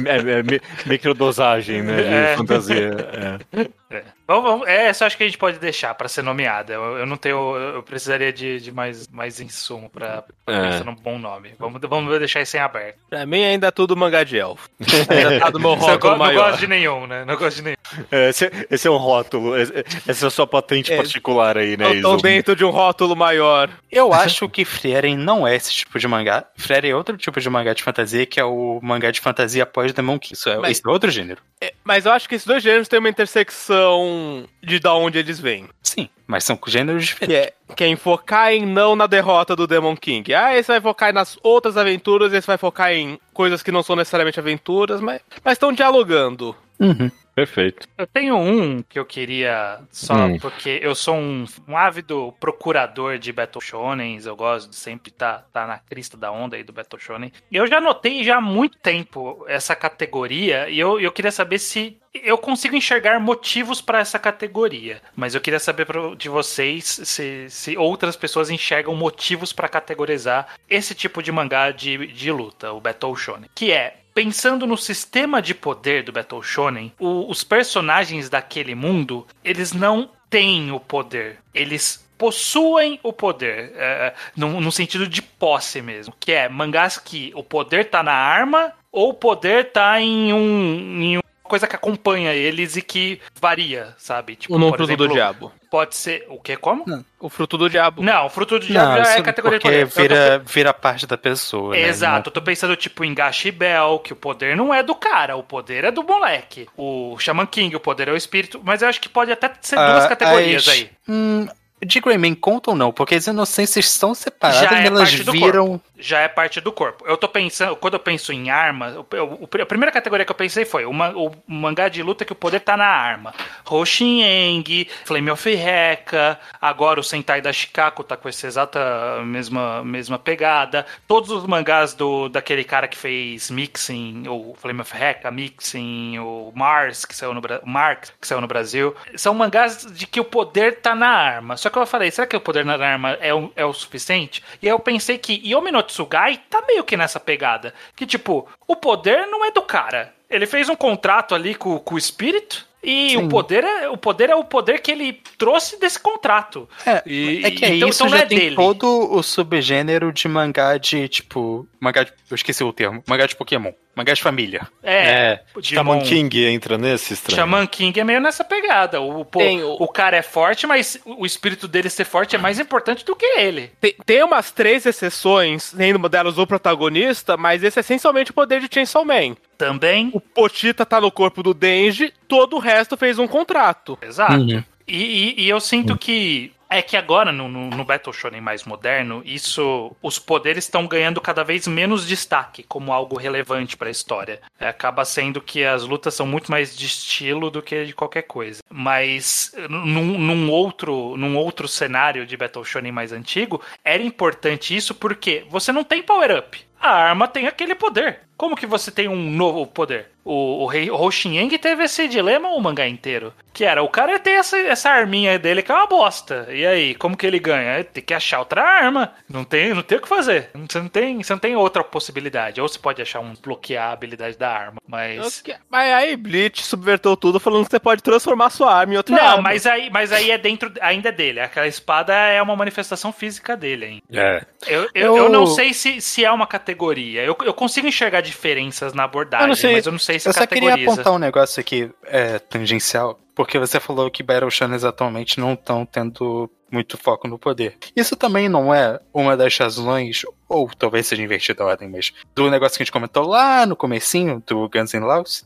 é, é mi- microdosagem, né? De É. fantasia. É. É. Vamos, vamos- é, essa eu acho que a gente pode deixar pra ser nomeada. Eu, eu não tenho. Eu precisaria de, de mais, mais insumo pra É. pensar num bom nome. Vamos, vamos deixar isso em aberto. Pra mim ainda é tudo mangá de elfo. Ainda tá do meu rótulo não maior. gosto de nenhum, né? Não gosto de nenhum. É, Esse, esse é um rótulo. esse- Essa é a sua patente É. particular aí, né, Eu tô dentro de um rótulo maior. Eu acho que Frieren não é esse tipo de mangá. Frieren é outro tipo de mangá de fantasia, que é o mangá de fantasia após Demon King. Isso é, Mas- esse é outro gênero. É, Mas eu acho que esses dois gêneros têm uma intersecção de da onde eles vêm. Sim, mas são gêneros Que diferentes. é, que é em focar em não na derrota do Demon King. Ah, esse vai focar nas outras aventuras, esse vai focar em coisas que não são necessariamente aventuras, mas estão dialogando. Uhum. Perfeito. Eu tenho um que eu queria só Hum. porque eu sou um, um ávido procurador de Battle Shonens, eu gosto de sempre estar tá, na crista da onda aí do Battle Shonen. E eu já notei já há muito tempo essa categoria e eu, eu queria saber se eu consigo enxergar motivos para essa categoria, mas eu queria saber de vocês se, se outras pessoas enxergam motivos para categorizar esse tipo de mangá de, de luta, o Battle Shonen, que é Pensando no sistema de poder do Battle Shonen, o- os personagens daquele mundo, eles não têm o poder. Eles possuem o poder, é, no, no sentido de posse mesmo. Que é mangás que o poder tá na arma ou o poder tá em um. Em uma coisa que acompanha eles e que varia, sabe? Tipo, O não por fruto exemplo, do diabo. Pode ser. O que? Como? O fruto do diabo. Não, o fruto do diabo Não, já é categoria de porque poder. Eu tô vira, vira parte da pessoa. né? Exato, eu tô pensando tipo em Gashi Bell, que o poder não é do cara, o poder é do moleque. O Shaman King, o poder é o espírito, mas eu acho que pode até ser duas Ah, categorias as- aí. Hum, de Greyman conta ou não? Porque as inocências são separadas Já é e elas viram. Já é parte do corpo. Eu tô pensando, quando eu penso em arma, o- o- a primeira categoria que eu pensei foi uma, o mangá de luta que o poder tá na arma. Hoshineng, Flame of Heka, agora o Sentai da Shikaku tá com essa exata mesma, mesma pegada. Todos os mangás do, daquele cara que fez Mixing, o Flame of Heka, Mixing, o Mars, que saiu no, Marx, que saiu no Brasil. São mangás de que o poder tá na arma. Só que eu falei, será que o poder na arma é o, é o suficiente? E eu pensei que Yomi no Tsugai tá meio que nessa pegada. Que tipo, o poder não é do cara. Ele fez um contrato ali com, com o espírito. E Sim. o poder, é, o poder é o poder que ele trouxe desse contrato. É, E- é que aí então- isso então já é tem dele. todo o subgênero de mangá de, tipo... Mangá de... Eu esqueci o termo. Mangá de Pokémon. Mangá de família. É, Shaman Digimon. King entra nesse estranho. Shaman King é meio nessa pegada. O, pô, Tem o- o cara é forte, mas o espírito dele ser forte é mais importante do que ele. Tem, tem umas três exceções, sendo uma delas o protagonista, mas esse é essencialmente o poder de Chainsaw Man. Também. O Pochita tá no corpo do Denji, todo o resto fez um contrato. Exato. Uhum. E, e- e eu sinto que. É que agora, no, no, Battle Shonen mais moderno, isso. Os poderes estão ganhando cada vez menos destaque como algo relevante pra história. É, acaba sendo que as lutas são muito mais de estilo do que de qualquer coisa. Mas num, num outro, num outro cenário de Battle Shonen mais antigo, era importante isso porque você não tem power-up. A arma tem aquele poder. Como que você tem um novo poder? O, o rei Hoshinyang teve esse dilema o mangá inteiro. Que era, o cara tem essa, essa arminha dele que é uma bosta. E aí, como que ele ganha? Ele tem que achar outra arma. Não tem, não tem o que fazer. Você não tem, você não tem outra possibilidade. Ou você pode achar um bloquear a habilidade da arma. Mas. Mas aí Bleach subvertou tudo falando que você pode transformar sua arma em outra Não, arma. mas aí, mas aí é dentro ainda dele. Aquela espada é uma manifestação física dele ainda. É. Eu, eu, Eu- eu não sei se, se é uma categoria. Eu, eu consigo enxergar diferenças na abordagem, Eu não sei. mas eu não sei se Eu só queria categoriza. apontar um negócio aqui é, tangencial, porque você falou que Battle Shonen atualmente não estão tendo muito foco no poder. Isso também não é uma das razões, ou talvez seja invertida a ordem, mas do negócio que a gente comentou lá no comecinho do Guns N' Roses,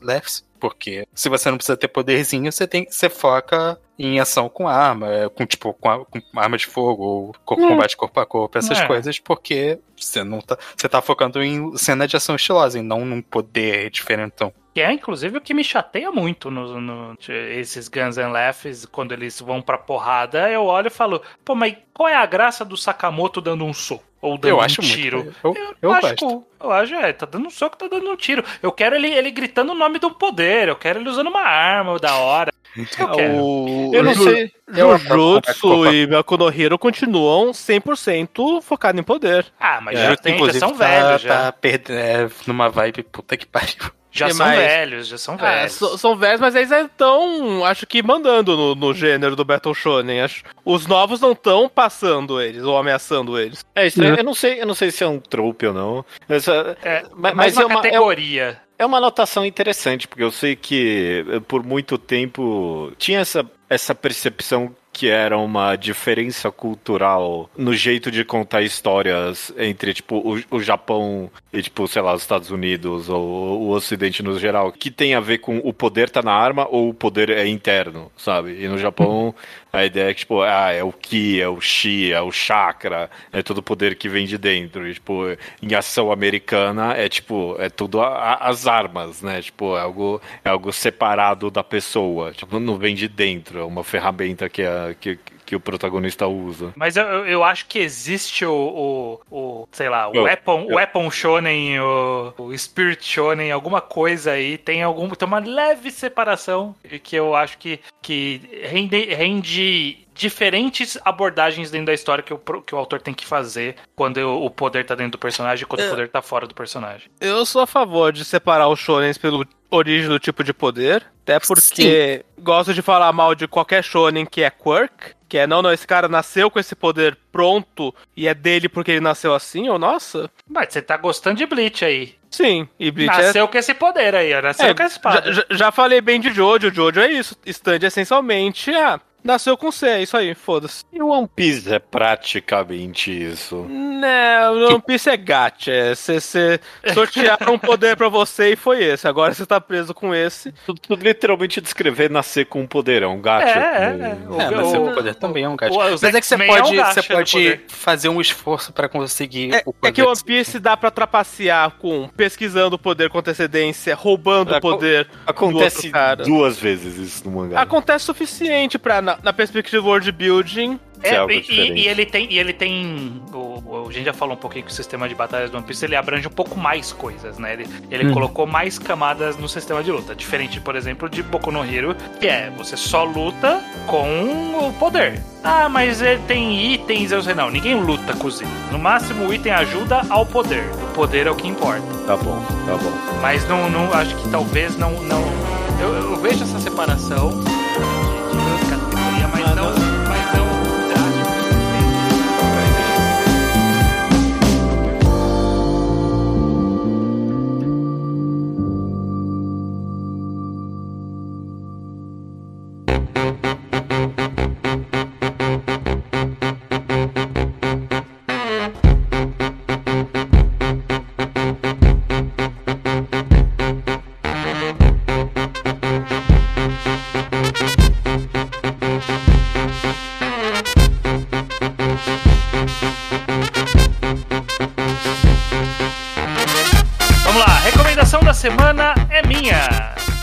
porque se você não precisa ter poderzinho, você tem você foca em ação com arma, é, com tipo com, a- com arma de fogo ou com combate corpo a corpo, essas É. coisas, porque você não tá, você tá focando em cena de ação estilosa e não num poder diferentão. Que é, inclusive, o que me chateia muito no, no esses Guns and Laughs, quando eles vão pra porrada, eu olho e falo, pô, mas qual é a graça do Sakamoto dando um soco? Ou dando Eu um acho muito. tiro? Eu- eu acho gosto. cool. Eu acho, é, tá dando um soco, tá dando um tiro. Eu quero ele, ele gritando o nome do poder, eu quero ele usando uma arma da hora. Eu quero. O, Eu não sei. Eu Jujutsu e Boku no Hero continuam 100% focados em poder. Ah, mas É, já, tem, já Inclusive, são tá, velhos, já. tá perdendo é, numa vibe puta que pariu. Já que são mais? velhos, já são Ah, velhos. so- são velhos, mas eles estão, acho que, mandando no, no gênero do Battle Shonen. Acho, os novos não estão passando eles ou ameaçando eles. É estranho. Eu não sei, eu não sei se é um trope ou não. Essa- É, mas, mas uma é uma, é, categoria. é uma anotação interessante, porque eu sei que eh, por muito tempo tinha essa, essa percepção que era uma diferença cultural no jeito de contar histórias entre, tipo, o, o Japão e, tipo, sei lá, os Estados Unidos ou o Ocidente no geral, que tem a ver com o poder tá na arma ou o poder é interno, sabe? E no Japão a ideia é que, tipo, ah, é o Ki, é o Shi, é o chakra, é todo o poder que vem de dentro. E, tipo, em ação americana é, tipo, é tudo a- a- as armas, né? Tipo, é algo, é algo separado da pessoa. Tipo, não vem de dentro, é uma ferramenta que, a, que, que o protagonista usa. Mas eu, eu- acho que existe o, o, o, sei lá, o Eu- Weapon, eu- Weapon Shonen, o, o Spirit Shonen, alguma coisa aí, tem algum, tem uma leve separação que eu acho que, que rende, rende diferentes abordagens dentro da história que o, que o autor tem que fazer quando o o poder tá dentro do personagem e quando É. o poder tá fora do personagem. Eu sou a favor de separar os shonens pelo origem do tipo de poder, até porque gosto de falar mal de qualquer shonen que é quirk, que é não, não, esse cara nasceu com esse poder pronto e é dele porque ele nasceu assim, ou nossa? Mas você tá gostando de Bleach aí. Sim, e Bleach é Nasceu com esse poder aí, ó, nasceu É, com a espada. Já, já- já falei bem de Jojo, Jojo é isso. Stand essencialmente, ah, nasceu com C, é isso aí, foda-se. E o One Piece é praticamente isso. Não, One Piece é gacha, é você sortearam um poder pra você e foi esse. Agora você tá preso com esse. Tu, tu literalmente descrever nascer com um poderão, gacha. É, é, é. O- É, mas o- seu poder também é um gacha. o- os Mas é que você X-Men é um pode, você pode fazer um esforço pra conseguir É, o é poder. que o One Piece dá pra trapacear com pesquisando o poder com antecedência, roubando É, o poder. Acontece do outro cara. duas vezes isso no mangá. Acontece o suficiente pra, na, na perspectiva world building. É É, algo e, e ele tem, e ele tem o, o- a gente já falou um pouquinho que o sistema de batalhas do One Piece ele abrange um pouco mais coisas, né? Ele, ele colocou mais camadas no sistema de luta, diferente, por exemplo, de Boku no Hero, que é você só luta com o poder. Ah, mas ele tem itens, eu sei não, ninguém luta com os itens. No máximo o item ajuda ao poder. O poder é o que importa. Tá bom, tá bom. Mas não, não acho que talvez não, não. Eu, eu vejo essa separação semana é minha.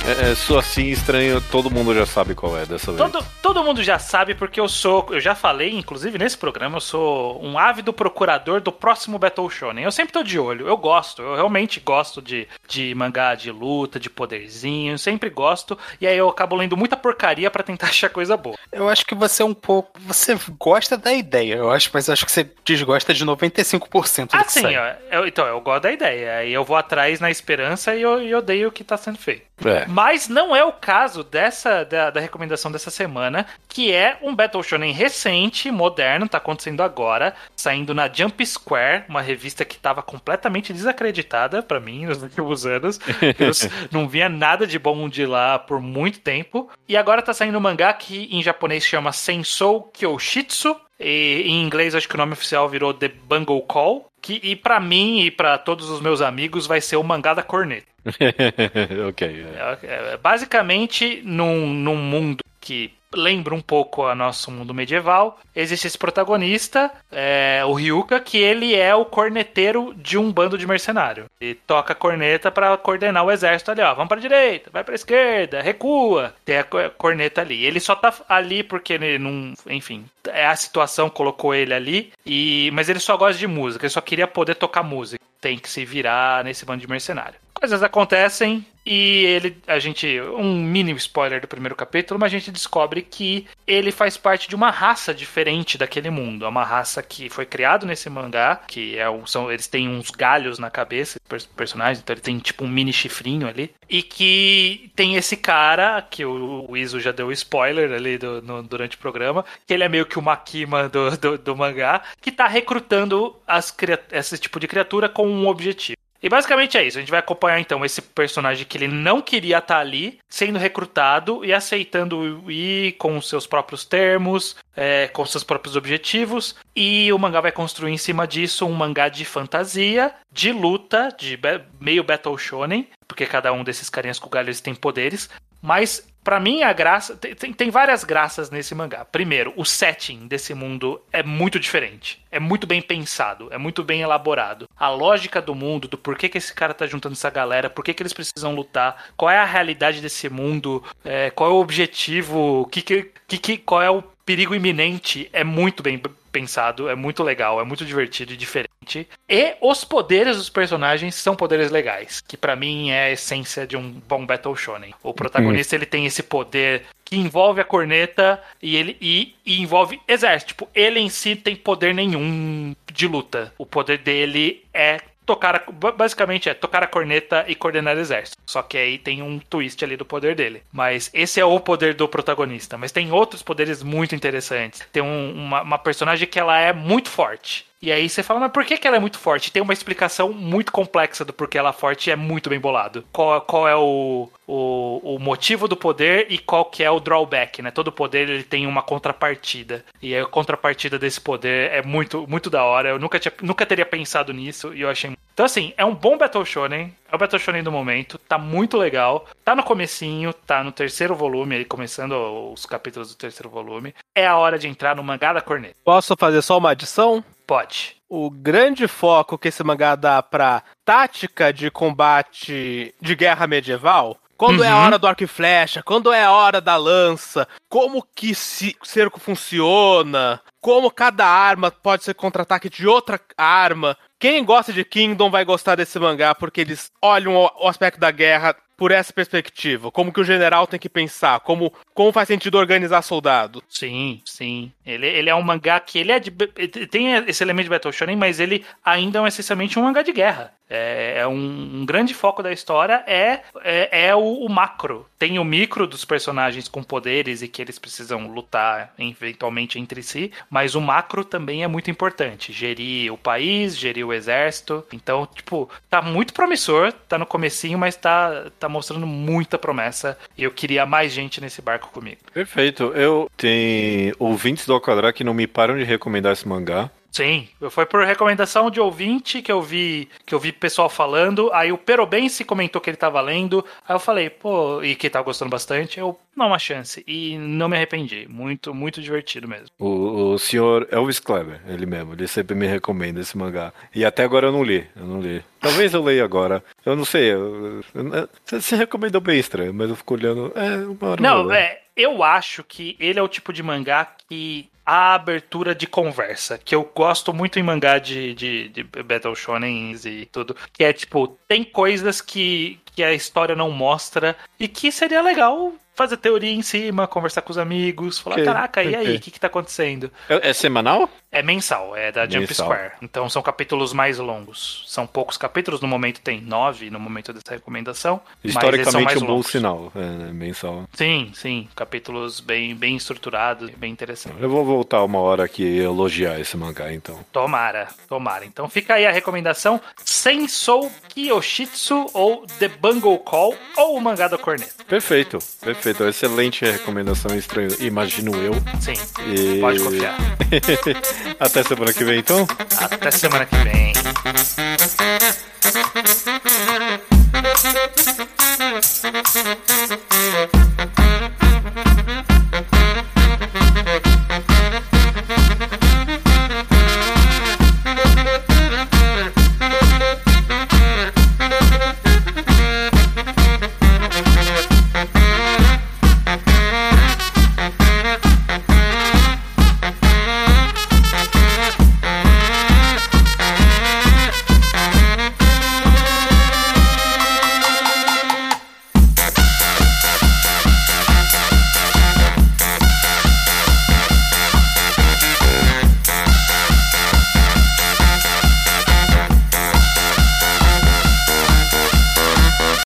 É, é, sou assim estranho, todo mundo já sabe qual é dessa vez. Todo, todo mundo já sabe porque eu sou, eu já falei, inclusive nesse programa, eu sou um ávido procurador do próximo Battle Shonen. Eu sempre tô de olho, eu gosto, eu realmente gosto de, de mangá de luta, de poderzinho, eu sempre gosto. E aí eu acabo lendo muita porcaria pra tentar achar coisa boa. Eu acho que você é um pouco. Você gosta da ideia, eu acho, mas eu acho que você desgosta de 95% do Ah, que sim, sai. ó, eu- então eu gosto da ideia. Aí eu vou atrás na esperança e eu, e odeio o que tá sendo feito. É. Mas não é o caso dessa da, da recomendação dessa semana, que é um Battle Shonen recente, moderno, tá acontecendo agora, saindo na Jump Square, uma revista que tava completamente desacreditada pra mim nos últimos anos. Eu não via nada de bom de lá por muito tempo. E agora tá saindo um mangá que em japonês chama Sensou Kyoshitsu. E em inglês acho que o nome oficial virou The Bungle Call. Que, e pra mim e pra todos os meus amigos vai ser o mangá da corneta. ok. é. É, é, basicamente, num, num mundo que lembra um pouco a nosso mundo medieval. Existe esse protagonista, é, o Ryuka, que ele é o corneteiro de um bando de mercenário. E toca corneta para coordenar o exército ali, ó. Vamos pra direita, vai pra esquerda, recua. Tem a corneta ali. Ele só tá ali porque ele não. Enfim, é a situação colocou ele ali. E, mas ele só gosta de música, ele só queria poder tocar música. Tem que se virar nesse bando de mercenário. Coisas acontecem, e ele, a gente, um mini spoiler do primeiro capítulo, mas a gente descobre que ele faz parte de uma raça diferente daquele mundo. É uma raça que foi criado nesse mangá, que é um, são, eles têm uns galhos na cabeça, personagens, então ele tem tipo um mini chifrinho ali. E que tem esse cara, que o, o Iso já deu spoiler ali do, no, durante o programa, que ele é meio que o Makima do, do, do mangá, que tá recrutando as, esse tipo de criatura com um objetivo. E basicamente é isso. A gente vai acompanhar então esse personagem que ele não queria estar ali, sendo recrutado e aceitando ir com os seus próprios termos, é, com seus próprios objetivos. E o mangá vai construir em cima disso um mangá de fantasia, de luta, de meio Battle Shonen, porque cada um desses carinhas com galhos tem poderes. Mas para mim a graça tem, tem, várias graças nesse mangá. Primeiro, o setting desse mundo é muito diferente, é muito bem pensado, é muito bem elaborado. A lógica do mundo, do porquê que esse cara tá juntando essa galera, por que, eles precisam lutar, qual é a realidade desse mundo, é, qual é o objetivo, que, que, que, qual é o perigo iminente, é muito bem pensado, é muito legal, é muito divertido e diferente. E os poderes dos personagens são poderes legais, que para mim é a essência de um bom Battle Shonen. O protagonista ele tem esse poder que envolve a corneta e ele e, e, envolve exército. Tipo, ele em si tem poder nenhum de luta. O poder dele é tocar a, basicamente é tocar a corneta e coordenar o exército. Só que aí tem um twist ali do poder dele. Mas esse é o poder do protagonista. Mas tem outros poderes muito interessantes. Tem um, uma, uma personagem que ela é muito forte. E aí você fala, mas por que, que ela é muito forte? Tem uma explicação muito complexa do porquê ela é forte e é muito bem bolado. Qual, qual é o, o, o, motivo do poder e qual que é o drawback, né? Todo poder ele tem uma contrapartida. E a contrapartida desse poder é muito, muito da hora. Eu nunca, tinha, nunca teria pensado nisso e eu achei... Então assim, é um bom Battle Shonen. É o Battle Shonen do momento. Tá muito legal. Tá no comecinho, tá no terceiro volume, aí começando os capítulos do terceiro volume. É a hora de entrar no mangá da corneta. Posso fazer só uma adição? Pode. O grande foco que esse mangá dá pra tática de combate de guerra medieval quando uhum. é a uhum. hora do arco e flecha, quando é a hora da lança, como que o cerco funciona, como cada arma pode ser contra-ataque de outra arma. Quem gosta de Kingdom vai gostar desse mangá porque eles olham o aspecto da guerra por essa perspectiva? Como que o general tem que pensar? Como, como faz sentido organizar soldado? Sim, sim. Ele, ele é um mangá que ele é de, tem esse elemento de Battle Shonen, mas ele ainda é essencialmente um mangá de guerra. É, é um, um, grande foco da história é, é, é o, o, macro. Tem o micro dos personagens com poderes e que eles precisam lutar eventualmente entre si, mas o macro também é muito importante. Gerir o país, gerir o exército. Então, tipo, tá muito promissor, tá no comecinho, mas tá, tá mostrando muita promessa. E eu queria mais gente nesse barco comigo. Perfeito. Eu tenho ouvintes do Alquadrá que não me param de recomendar esse mangá. Sim, foi por recomendação de ouvinte que eu vi que eu vi pessoal falando. Aí o Perobense comentou que ele tava lendo. Aí eu falei, pô, e que tava gostando bastante. Eu não uma chance. E não me arrependi. Muito, muito divertido mesmo. O, o senhor Elvis Kleber, ele mesmo, ele sempre me recomenda esse mangá. E até agora eu não li. Eu não li. Talvez eu leia agora. Eu não sei. Eu, eu, você recomendou bem estranho, mas eu fico olhando. É, uma hora Não, é. Eu acho que ele é o tipo de mangá que a abertura de conversa, que eu gosto muito em mangá de, de, de Battle Shonen e tudo, que é tipo, tem coisas que, que a história não mostra e que seria legal fazer teoria em cima, conversar com os amigos, falar, okay, caraca, e aí, o que, que tá acontecendo? É, é, semanal? É mensal, é da Jump mensal. Square. Então são capítulos mais longos. São poucos capítulos, no momento tem nove, no momento dessa recomendação. Historicamente um bom sinal, é, né, mensal. Sim, sim, capítulos bem, bem estruturados, bem interessantes. Eu vou voltar uma hora aqui e elogiar esse mangá, então. Tomara, tomara. Então fica aí a recomendação, Sensou Kiyoshitsu ou The Bungle Call ou o mangá da corneta. Perfeito, perfeito perfeito. Excelente recomendação, estranho, imagino eu. Sim. E... Pode confiar. Até semana que vem, então? Até semana que vem.